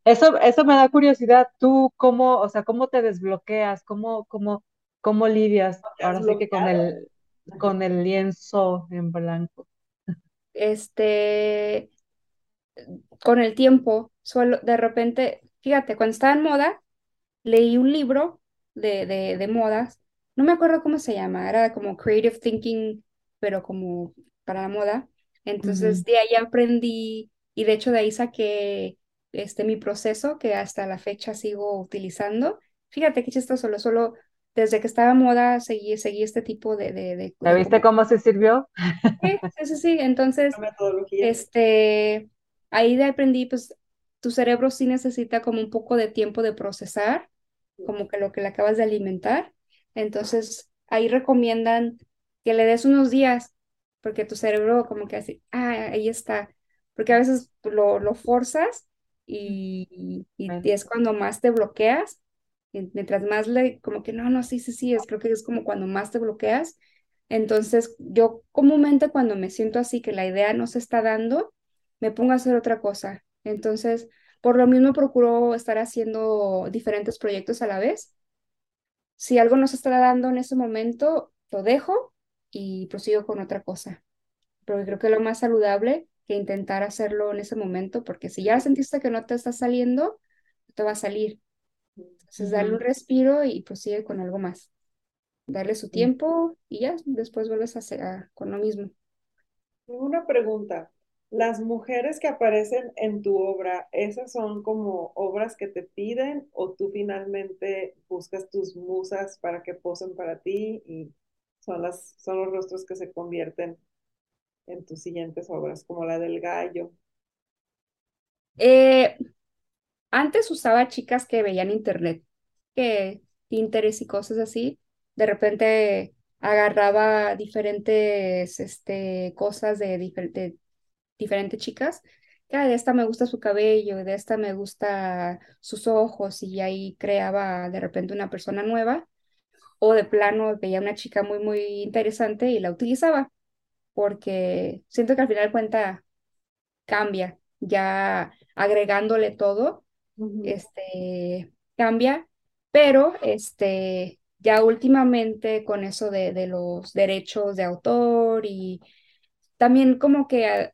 Eso, eso me da curiosidad. ¿Tú cómo, o sea, cómo te desbloqueas? ¿Cómo, cómo, cómo lidias ¿Te has ahora sí que con el, con el lienzo en blanco? este, con el tiempo, suelo, de repente, fíjate, cuando estaba en moda, leí un libro de, de, de modas, no me acuerdo cómo se llama, era como Creative Thinking, pero como para la moda. Entonces de ahí aprendí y de hecho de ahí saqué este, mi proceso que hasta la fecha sigo utilizando. Fíjate qué chistoso, solo, solo desde que estaba en moda seguí, seguí este tipo de, de, de, ¿Ya de viste como... cómo se sirvió? Sí, sí, sí. La Entonces este, ahí de aprendí, pues tu cerebro sí necesita como un poco de tiempo de procesar, como que lo que le acabas de alimentar. Entonces, ahí recomiendan que le des unos días, porque tu cerebro como que así, ah, ahí está, porque a veces lo, lo forzas y, y, y es cuando más te bloqueas. y mientras más le, como que no, no, sí, sí, sí, es, creo que es como cuando más te bloqueas. Entonces, yo comúnmente cuando me siento así, que la idea no se está dando, me pongo a hacer otra cosa. Entonces, por lo mismo procuro estar haciendo diferentes proyectos a la vez. Si algo no se está dando en ese momento, lo dejo y prosigo con otra cosa. Porque creo que es lo más saludable que intentar hacerlo en ese momento, porque si ya sentiste que no te está saliendo, no te va a salir. Entonces, darle un respiro y prosigue con algo más. Darle su tiempo y ya, después vuelves a hacer a- con lo mismo. Una pregunta. Las mujeres que aparecen en tu obra, ¿esas son como obras que te piden o tú finalmente buscas tus musas para que posen para ti y son las, son los rostros que se convierten en tus siguientes obras, como la del gallo? Eh, Antes usaba chicas que veían internet, que Pinterest y cosas así. De repente agarraba diferentes este, cosas de, difer- de diferentes chicas. Que "Ah, de esta me gusta su cabello, de esta me gusta sus ojos, y ahí creaba de repente una persona nueva. O de plano veía una chica muy, muy interesante y la utilizaba, porque siento que al final cuenta cambia, ya agregándole todo Ujú, este, cambia, pero este, ya últimamente con eso de, de los derechos de autor y también como que ah,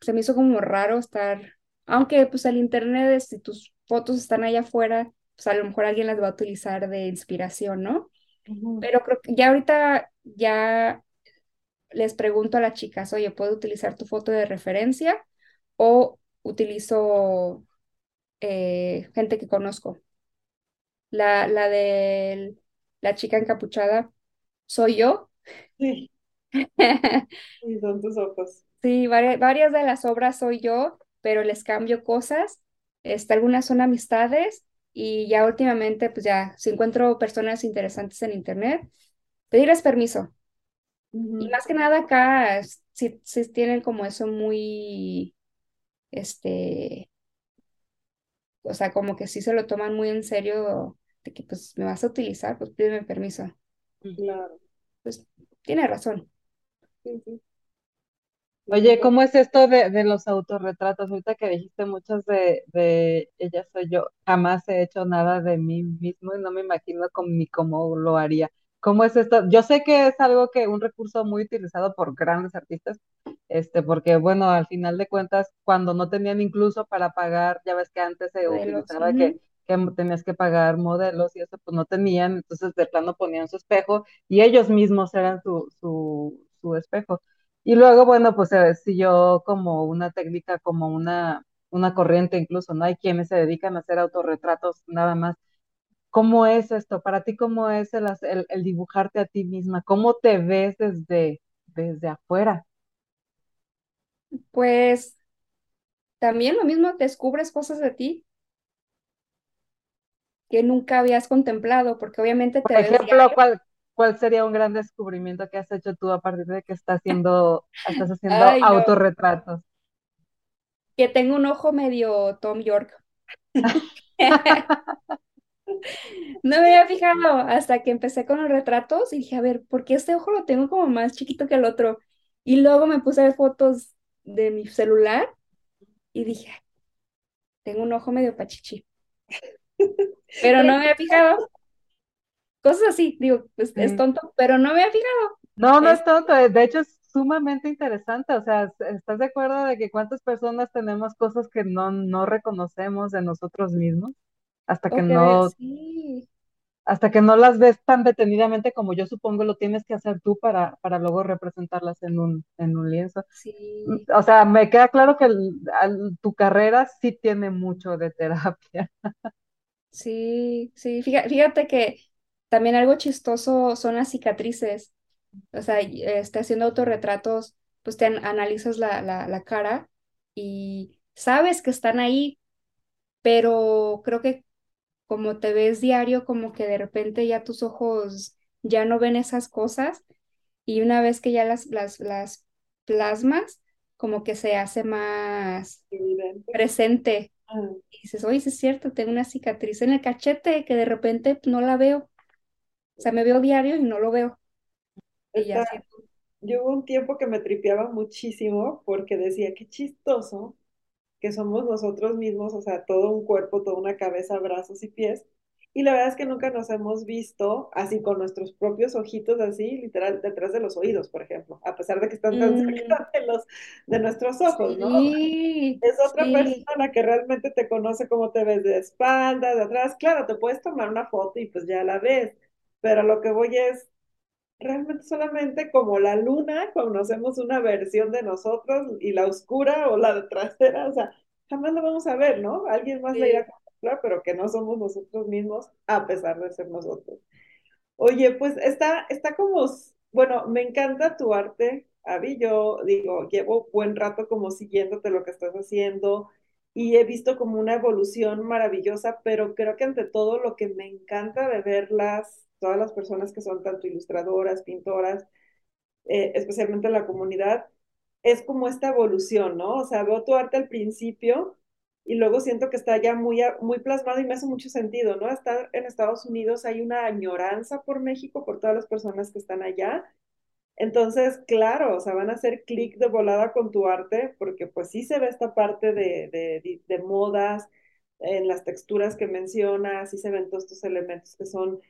se me hizo como raro estar, aunque pues el internet, si tus fotos están allá afuera, pues a lo mejor alguien las va a utilizar de inspiración, ¿no? Pero creo que ya ahorita ya les pregunto a las chicas, oye, ¿puedo utilizar tu foto de referencia o utilizo eh, gente que conozco? La, la de la chica encapuchada soy yo. Sí, *laughs* y son tus ojos. Sí, varias, varias de las obras soy yo, pero les cambio cosas. Este, algunas son amistades y ya últimamente, pues ya, si encuentro personas interesantes en internet, pedirles permiso. Y más que nada acá, sí, sí tienen como eso muy, este, o sea, como que sí se lo toman muy en serio de que pues me vas a utilizar, pues pídeme permiso. Claro. Pues tiene razón. Sí, sí. Oye, ¿cómo es esto de, de los autorretratos? Ahorita que dijiste muchos de, de ella soy yo, jamás he hecho nada de mí mismo y no me imagino cómo, ni cómo lo haría. ¿Cómo es esto? Yo sé que es algo que, un recurso muy utilizado por grandes artistas, este, porque bueno, al final de cuentas, cuando no tenían incluso para pagar, ya ves que antes se Modelos, utilizaba que, que tenías que pagar modelos y eso, pues no tenían, entonces de plano ponían su espejo y ellos mismos eran su, su, su espejo. Y luego, bueno, pues se siguió como una técnica, como una, una corriente incluso, ¿no? Hay quienes se dedican a hacer autorretratos nada más. ¿Cómo es esto? Para ti, ¿cómo es el, el, el dibujarte a ti misma? ¿Cómo te ves desde, desde afuera? Pues también lo mismo, descubres cosas de ti que nunca habías contemplado, porque obviamente Por te ves ejemplo. ¿cuál, cuál sería un gran descubrimiento que has hecho tú a partir de que estás haciendo, estás *laughs* haciendo Ay, no, autorretratos? que tengo un ojo medio Tom York. *laughs* *laughs* No me había fijado hasta que empecé con los retratos y dije, a ver, ¿por qué este ojo lo tengo como más chiquito que el otro? Y luego me puse a ver fotos de mi celular y dije, "Ay, tengo un ojo medio pachichi. Pero no me había fijado. Cosas así, digo, es, es tonto, pero no me había fijado. No, no Es, tonto, eh, de hecho es sumamente interesante, o sea, ¿estás de acuerdo de que cuántas personas tenemos cosas que no, no reconocemos de nosotros mismos? Hasta que no, sí, hasta que no las ves tan detenidamente como yo supongo lo tienes que hacer tú para, para luego representarlas en un, en un lienzo. Sí, O sea, me queda claro que el- al- tu carrera sí tiene mucho de terapia. sí, sí. Fíjate, fíjate que también algo chistoso son las cicatrices. O sea, este, haciendo autorretratos, pues te an- analizas la, la, la cara y sabes que están ahí, pero creo que como te ves diario, como que de repente ya tus ojos ya no ven esas cosas y una vez que ya las, las, las plasmas, como que se hace más evidente. presente. Ah, Y dices, oye, sí es cierto, tengo una cicatriz en el cachete que de repente no la veo. O sea, me veo diario y no lo veo. Y ya Está, siento, yo hubo un tiempo que me tripeaba muchísimo porque decía, qué chistoso que somos nosotros mismos, o sea, todo un cuerpo, toda una cabeza, brazos y pies. Y la verdad es que nunca nos hemos visto así con nuestros propios ojitos, así, literal, detrás de los oídos, por ejemplo, a pesar de que están tan "Mm, cerca de los, de nuestros ojos, ¿no? sí, Es otra sí, persona que realmente te conoce cómo te ves de espalda, de atrás. Claro, te puedes tomar una foto y pues ya la ves, pero lo que voy es, realmente solamente como la luna conocemos una versión de nosotros y la oscura o la de trasera, o sea, jamás lo vamos a ver, ¿no? Alguien más la irá a sí. contemplar, pero que no somos nosotros mismos a pesar de ser nosotros. Oye, pues está, está como, bueno, me encanta tu arte, Avi. Yo digo, llevo buen rato como siguiéndote lo que estás haciendo y he visto como una evolución maravillosa, pero creo que ante todo lo que me encanta de verlas, todas las personas que son tanto ilustradoras, pintoras, eh, especialmente en la comunidad, es como esta evolución, ¿no? O sea, veo tu arte al principio y luego siento que está ya muy, muy plasmado y me hace mucho sentido, ¿no? Estar en Estados Unidos hay una añoranza por México, por todas las personas que están allá. Entonces, claro, o sea, van a hacer clic de volada con tu arte porque pues sí se ve esta parte de, de, de modas, en las texturas que mencionas, sí se ven todos estos elementos que son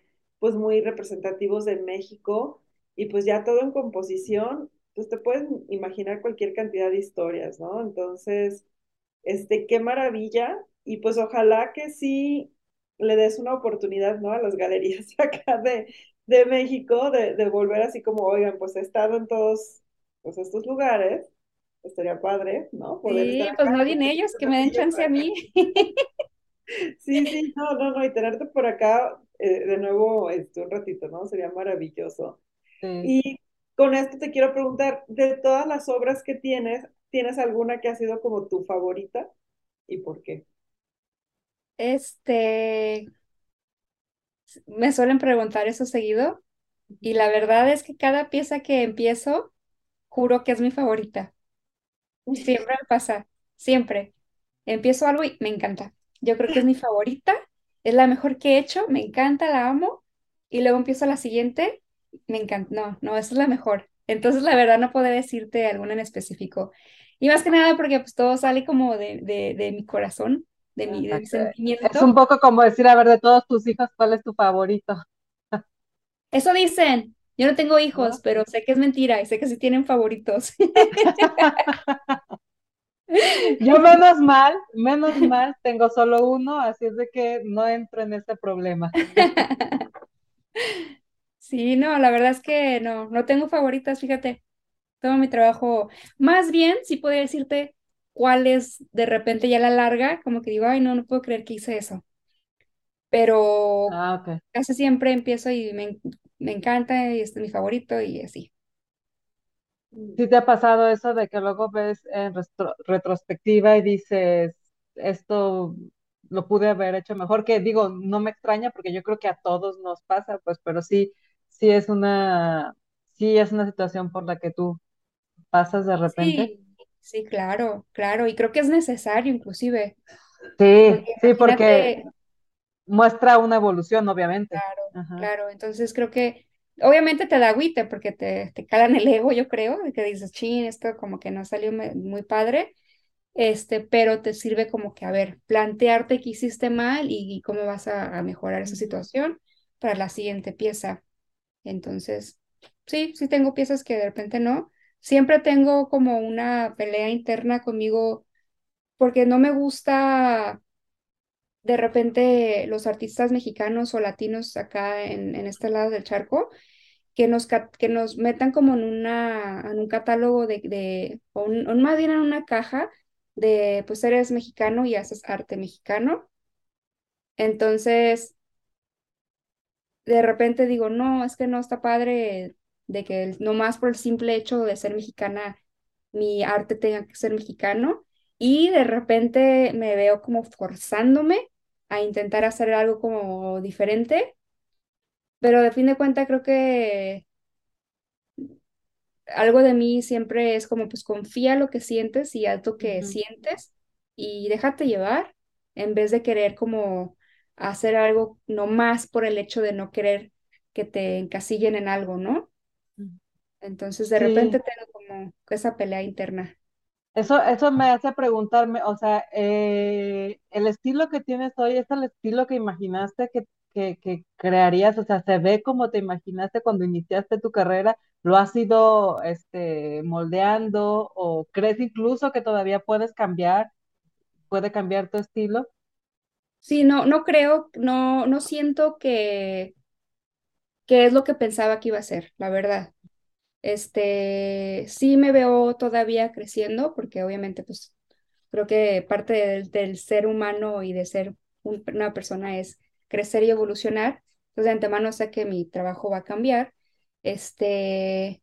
pues muy representativos de México y pues ya todo en composición, pues te puedes imaginar cualquier cantidad de historias, ¿no? Entonces, este, qué maravilla y pues ojalá que sí le des una oportunidad, ¿no? A las galerías *laughs* acá de, de México de, de volver así como, oigan, pues he estado en todos pues, estos lugares, estaría padre, ¿no? Poder estar Sí, pues acá no que ellos, que me den chance a mí. *laughs* Sí, sí, no, no, no, y tenerte por acá eh, de nuevo este, un ratito, ¿no? Sería maravilloso. Sí. Y con esto te quiero preguntar, de todas las obras que tienes, ¿tienes alguna que ha sido como tu favorita? ¿Y por qué? Este, me suelen preguntar eso seguido Y la verdad es que cada pieza que empiezo, juro que es mi favorita. Siempre me pasa, siempre. Empiezo algo y me encanta. Yo creo que es mi favorita, es la mejor que he hecho, me encanta, la amo. Y luego empiezo la siguiente, me encanta. No, no, esa es la mejor. Entonces, la verdad, no puedo decirte alguna en específico. Y más que nada porque pues todo sale como de, de, de mi corazón, de mi, de mi Exacto. Es un sentimiento. poco como decir, a ver, de todos tus hijos, ¿cuál es tu favorito? Eso dicen. Yo no tengo hijos, ¿No? pero sé que es mentira y sé que sí tienen favoritos. *laughs* Yo menos mal, menos mal, tengo solo uno, así es de que no entro en ese problema. Sí, no, la verdad es que no, no tengo favoritas, fíjate. Todo mi trabajo, más bien, sí podría decirte cuál es de repente ya la larga, como que digo, ay, no, no puedo creer que hice eso. Pero Ah, casi siempre empiezo y me, me encanta y este es mi favorito y así. ¿Sí te ha pasado eso de que luego ves en retro- retrospectiva y dices, esto lo pude haber hecho mejor? Que digo, no me extraña porque yo creo que a todos nos pasa, pues, pero sí, sí es una, sí es una situación por la que tú pasas de repente. Sí, sí, claro, claro. Y creo que es necesario inclusive, Sí, porque sí, porque muestra una evolución, obviamente. claro, Ajá. claro. Entonces creo que obviamente te da agüite porque te, te calan el ego, yo creo, que dices, chin, esto como que no salió muy padre. este, pero te sirve como que, a ver, plantearte qué hiciste mal y, cómo vas a, a mejorar esa situación para la siguiente pieza. Entonces, sí, sí tengo piezas que de repente no. Siempre tengo como una pelea interna conmigo porque no me gusta de repente los artistas mexicanos o latinos acá en, en este lado del charco que nos, que nos metan como en, una, en un catálogo de, de o, un- o más bien en una caja de, pues eres mexicano y haces arte mexicano. Entonces, de repente digo, no, es que no está padre de que nomás por el simple hecho de ser mexicana, mi arte tenga que ser mexicano. Y de repente me veo como forzándome a intentar hacer algo como diferente, pero de fin de cuentas creo que algo de mí siempre es como, pues confía lo que sientes y haz lo que sientes y déjate llevar en vez de querer como hacer algo nomás por el hecho de no querer que te encasillen en algo, ¿no? Entonces de repente tengo como esa pelea interna. Eso, eso me hace preguntarme, o sea, eh, el estilo que tienes hoy es el estilo que imaginaste que, que, crearías, o sea, se ve como te imaginaste cuando iniciaste tu carrera, ¿lo has ido este, moldeando o crees incluso que todavía puedes cambiar, puede cambiar tu estilo? Sí, no, no creo, no, no siento que, que es lo que pensaba que iba a ser, la verdad. Este, sí me veo todavía creciendo, porque obviamente, pues, creo que parte del, ser humano y de ser un- una persona es crecer y evolucionar. Entonces, de antemano sé que mi trabajo va a cambiar. Este,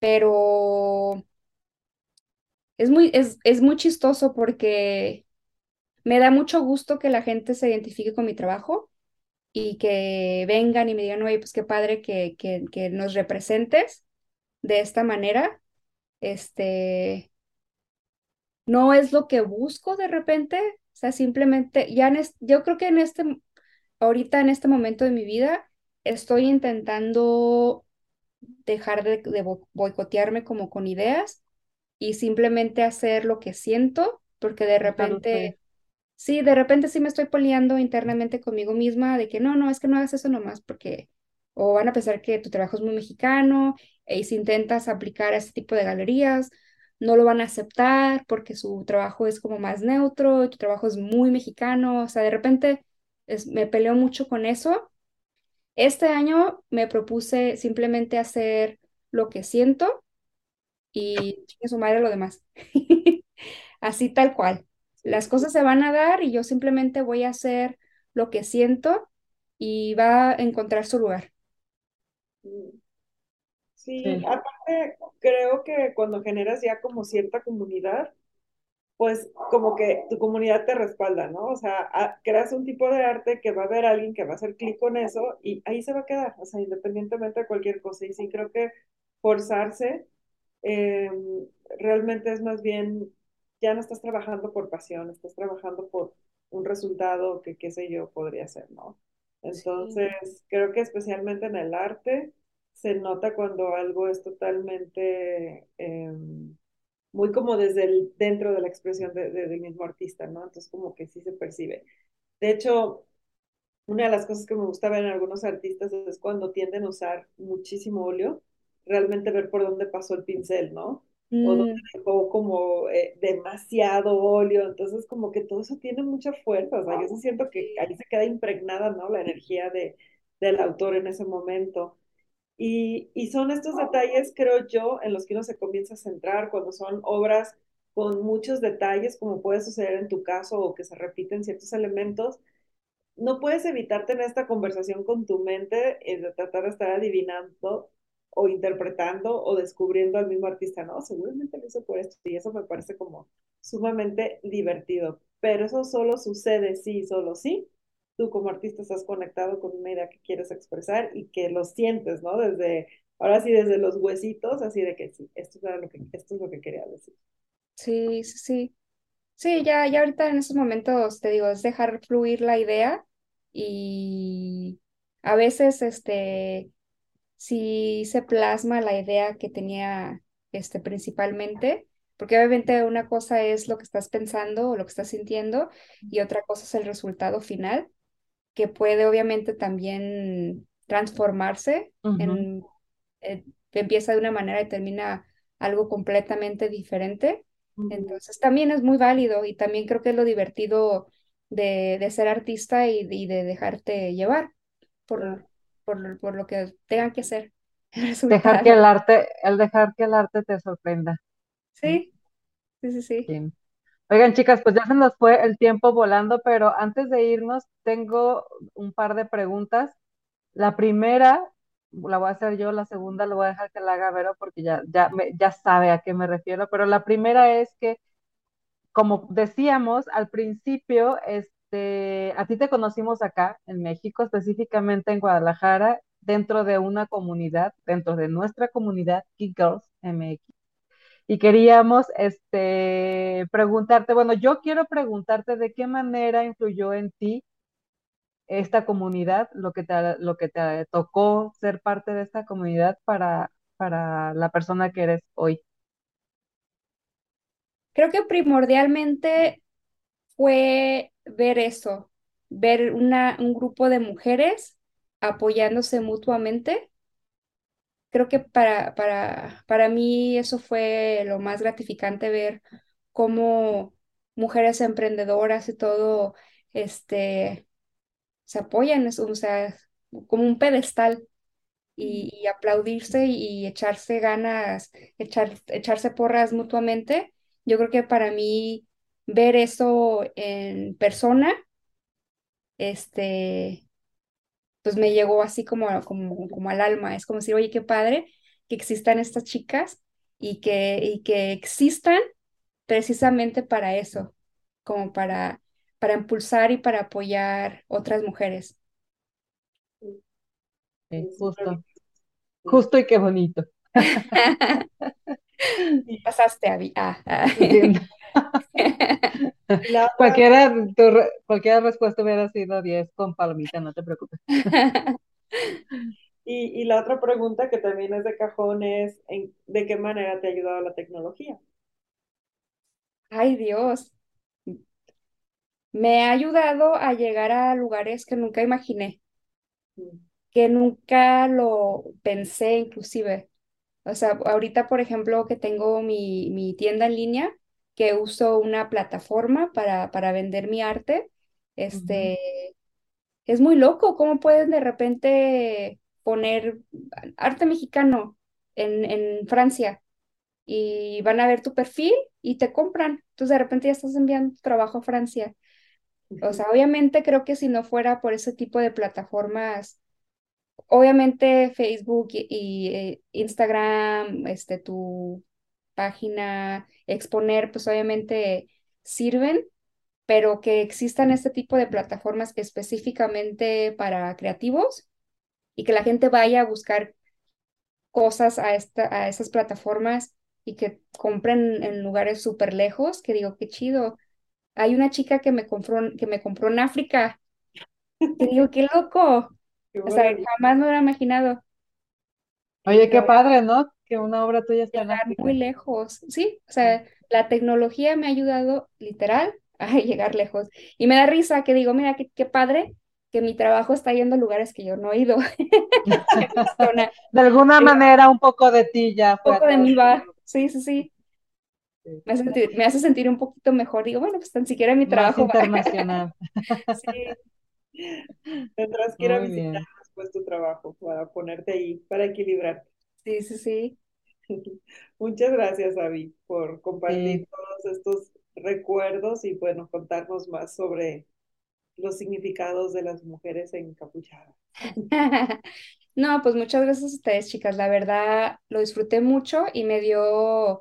pero es muy, es, es muy chistoso porque me da mucho gusto que la gente se identifique con mi trabajo y que vengan y me digan, oye, pues qué padre que, que nos representes de esta manera. Este, no es lo que busco de repente, o sea, simplemente, ya en es- yo creo que en este, ahorita en este momento de mi vida, estoy intentando dejar de, de bo- boicotearme como con ideas y simplemente hacer lo que siento, porque de repente Sí, de repente sí me estoy peleando internamente conmigo misma de que no, no, es que no hagas eso nomás porque o van a pensar que tu trabajo es muy mexicano y si intentas aplicar a este tipo de galerías, no lo van a aceptar porque su trabajo es como más neutro y tu trabajo es muy mexicano. O sea, de repente es- me peleo mucho con eso. Este año me propuse simplemente hacer lo que siento y su madre lo demás. *laughs* Así tal cual. Las cosas se van a dar y yo simplemente voy a hacer lo que siento y va a encontrar su lugar. Sí. Sí, Sí, aparte creo que cuando generas ya como cierta comunidad, pues como que tu comunidad te respalda, ¿no? O sea, creas un tipo de arte que va a haber alguien que va a hacer clic con eso y ahí se va a quedar, o sea, independientemente de cualquier cosa. Y sí creo que forzarse eh, realmente es más bien, ya no estás trabajando por pasión, estás trabajando por un resultado que, qué sé yo, podría ser, ¿no? Entonces, creo que especialmente en el arte se nota cuando algo es totalmente... Eh, muy como desde el, dentro de la expresión de, del mismo artista, ¿no? Entonces como que sí se percibe. De hecho, una de las cosas que me gusta ver en algunos artistas es cuando tienden a usar muchísimo óleo, realmente ver por dónde pasó el pincel, ¿no? O dónde mm. dejó como eh, demasiado óleo, entonces como que todo eso tiene mucha fuerza, o sea, yo siento que ahí se queda impregnada, ¿no? La energía de, del autor en ese momento. Y, y, son estos detalles, creo yo, en los que uno se comienza a centrar cuando son obras con muchos detalles, como puede suceder en tu caso, o que se repiten ciertos elementos. No puedes evitar tener esta conversación con tu mente y de tratar de estar adivinando o interpretando o descubriendo al mismo artista, ¿no? Seguramente lo hizo por esto y eso me parece como sumamente divertido. Pero eso solo sucede sí, solo sí, tú como artista estás conectado con una idea que quieres expresar y que lo sientes, ¿no? Desde, ahora sí, desde los huesitos, así de que sí, esto, es lo que, esto es lo que quería decir. Sí, sí, sí. Sí, ya, ya ahorita en esos momentos, te digo, es dejar fluir la idea y a veces, este, si se plasma la idea que tenía, este, principalmente, porque obviamente una cosa es lo que estás pensando o lo que estás sintiendo y otra cosa es el resultado final que puede obviamente también transformarse en, eh, empieza de una manera y termina algo completamente diferente. Entonces también es muy válido y también creo que es lo divertido de, de ser artista y, de dejarte llevar por, por, por, lo que tengan que ser. *laughs* Dejar que el arte, el dejar que el arte te sorprenda. Sí, sí, sí, sí. Oigan, chicas, pues ya se nos fue el tiempo volando, pero antes de irnos, tengo un par de preguntas. La primera la voy a hacer yo, la segunda lo voy a dejar que la haga Vero porque ya, ya, ya sabe a qué me refiero, pero la primera es que, como decíamos al principio, este, a ti te conocimos acá en México, específicamente en Guadalajara, dentro de una comunidad, dentro de nuestra comunidad Geek Girls MX y queríamos este, preguntarte, bueno, yo quiero preguntarte de qué manera influyó en ti esta comunidad, lo que te, lo que te tocó ser parte de esta comunidad para, para la persona que eres hoy. Creo que primordialmente fue ver eso, ver una, un grupo de mujeres apoyándose mutuamente creo que para, para, para mí eso fue lo más gratificante ver cómo mujeres emprendedoras y todo, este, se apoyan, o sea, como un pedestal y, aplaudirse y, echarse ganas, echar, echarse porras mutuamente. Yo creo que para mí ver eso en persona, este, pues me llegó así como, como, como al alma. Es como decir, oye, qué padre que existan estas chicas y que, y que existan precisamente para eso, como para, para impulsar y para apoyar otras mujeres. justo. Justo y qué bonito. *laughs* *laughs* Pasaste a ah, ah. *laughs* cualquiera, cualquier respuesta hubiera sido 10 con palomita, no te preocupes. *laughs* y, y, la otra pregunta que también es de cajón es, ¿de qué manera te ha ayudado la tecnología? Ay Dios, me ha ayudado a llegar a lugares que nunca imaginé, mm. que nunca lo pensé inclusive. O sea, ahorita, por ejemplo, que tengo mi, mi tienda en línea, que uso una plataforma para, para vender mi arte. Este, es muy loco cómo pueden de repente poner arte mexicano en, en Francia y van a ver tu perfil y te compran. Entonces de repente ya estás enviando trabajo a Francia. O sea, obviamente creo que si no fuera por ese tipo de plataformas, obviamente Facebook y, y eh, Instagram, este, tu página, exponer, pues obviamente sirven, pero que existan este tipo de plataformas específicamente para creativos y que la gente vaya a buscar cosas a, esta, a esas plataformas y que compren en lugares súper lejos, que digo, qué chido. Hay una chica que me compró, que me compró en África, que digo, qué loco. O sea, jamás me hubiera imaginado. Oye, qué padre, ¿no? Que una obra tuya está en África. muy lejos, sí, o sea, la tecnología me ha ayudado literal *laughs* a llegar lejos. Y me da risa que digo, mira, qué, qué padre que mi trabajo está yendo a lugares que yo no he ido. *laughs* *laughs* de alguna manera, un poco de ti ya. Un poco de mí va, sí, sí, sí. Me hace, sentir, me hace sentir un poquito mejor. Digo, bueno, pues tan siquiera mi trabajo. Más internacional. sí. Tendrás que ir a visitar después tu trabajo para ponerte ahí, para equilibrar. Sí, sí, sí. *laughs* Muchas gracias, Avi, por compartir todos estos recuerdos y, bueno, contarnos más sobre los significados de las mujeres encapuchadas. *laughs* No, pues muchas gracias a ustedes, chicas. La verdad, lo disfruté mucho y me dio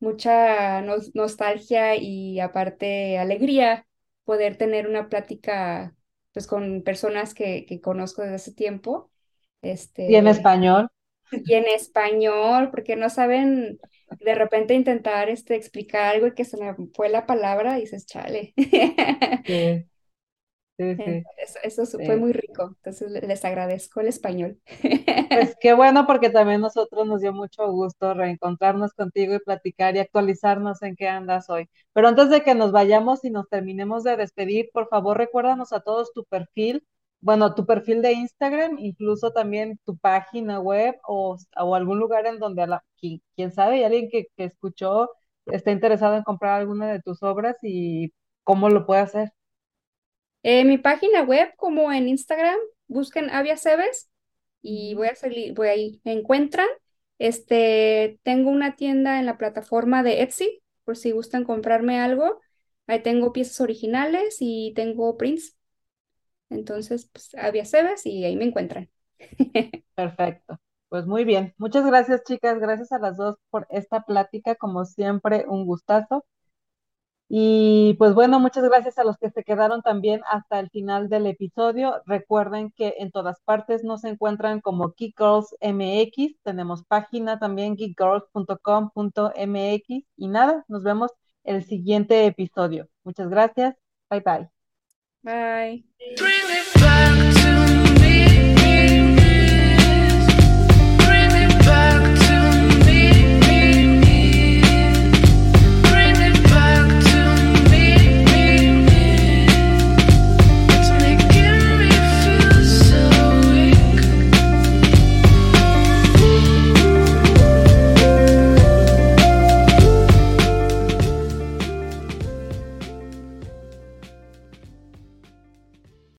mucha nostalgia y aparte alegría poder tener una plática pues con personas que, que conozco desde hace tiempo. Este, y en español. Y en español, porque no saben de repente intentar este, explicar algo y que se me fue la palabra y dices, chale. *laughs* Sí. Eso, fue muy rico, entonces les agradezco el español. Pues qué bueno porque también nosotros nos dio mucho gusto reencontrarnos contigo y platicar y actualizarnos en qué andas hoy. Pero antes de que nos vayamos y nos terminemos de despedir, por favor recuérdanos a todos tu perfil, bueno, tu perfil de Instagram, incluso también tu página web o, o algún lugar en donde, la, quién sabe, hay alguien que, que escuchó está interesado en comprar alguna de tus obras y cómo lo puede hacer. En mi página web, como en Instagram, busquen Avia Cebes y voy a salir, voy ahí, me encuentran. Este, tengo una tienda en la plataforma de Etsy, por si gustan comprarme algo. Ahí tengo piezas originales y tengo prints. Entonces, pues, Avia Cebes y ahí me encuentran. *laughs* Perfecto. Pues muy bien. Muchas gracias, chicas. Gracias a las dos por esta plática. Como siempre, un gustazo. Y pues bueno, muchas gracias a los que se quedaron también hasta el final del episodio. Recuerden que en todas partes nos encuentran como Geek Girls MX. Tenemos página también geekgirls.com.mx. Y nada, nos vemos el siguiente episodio. Muchas gracias. Bye bye.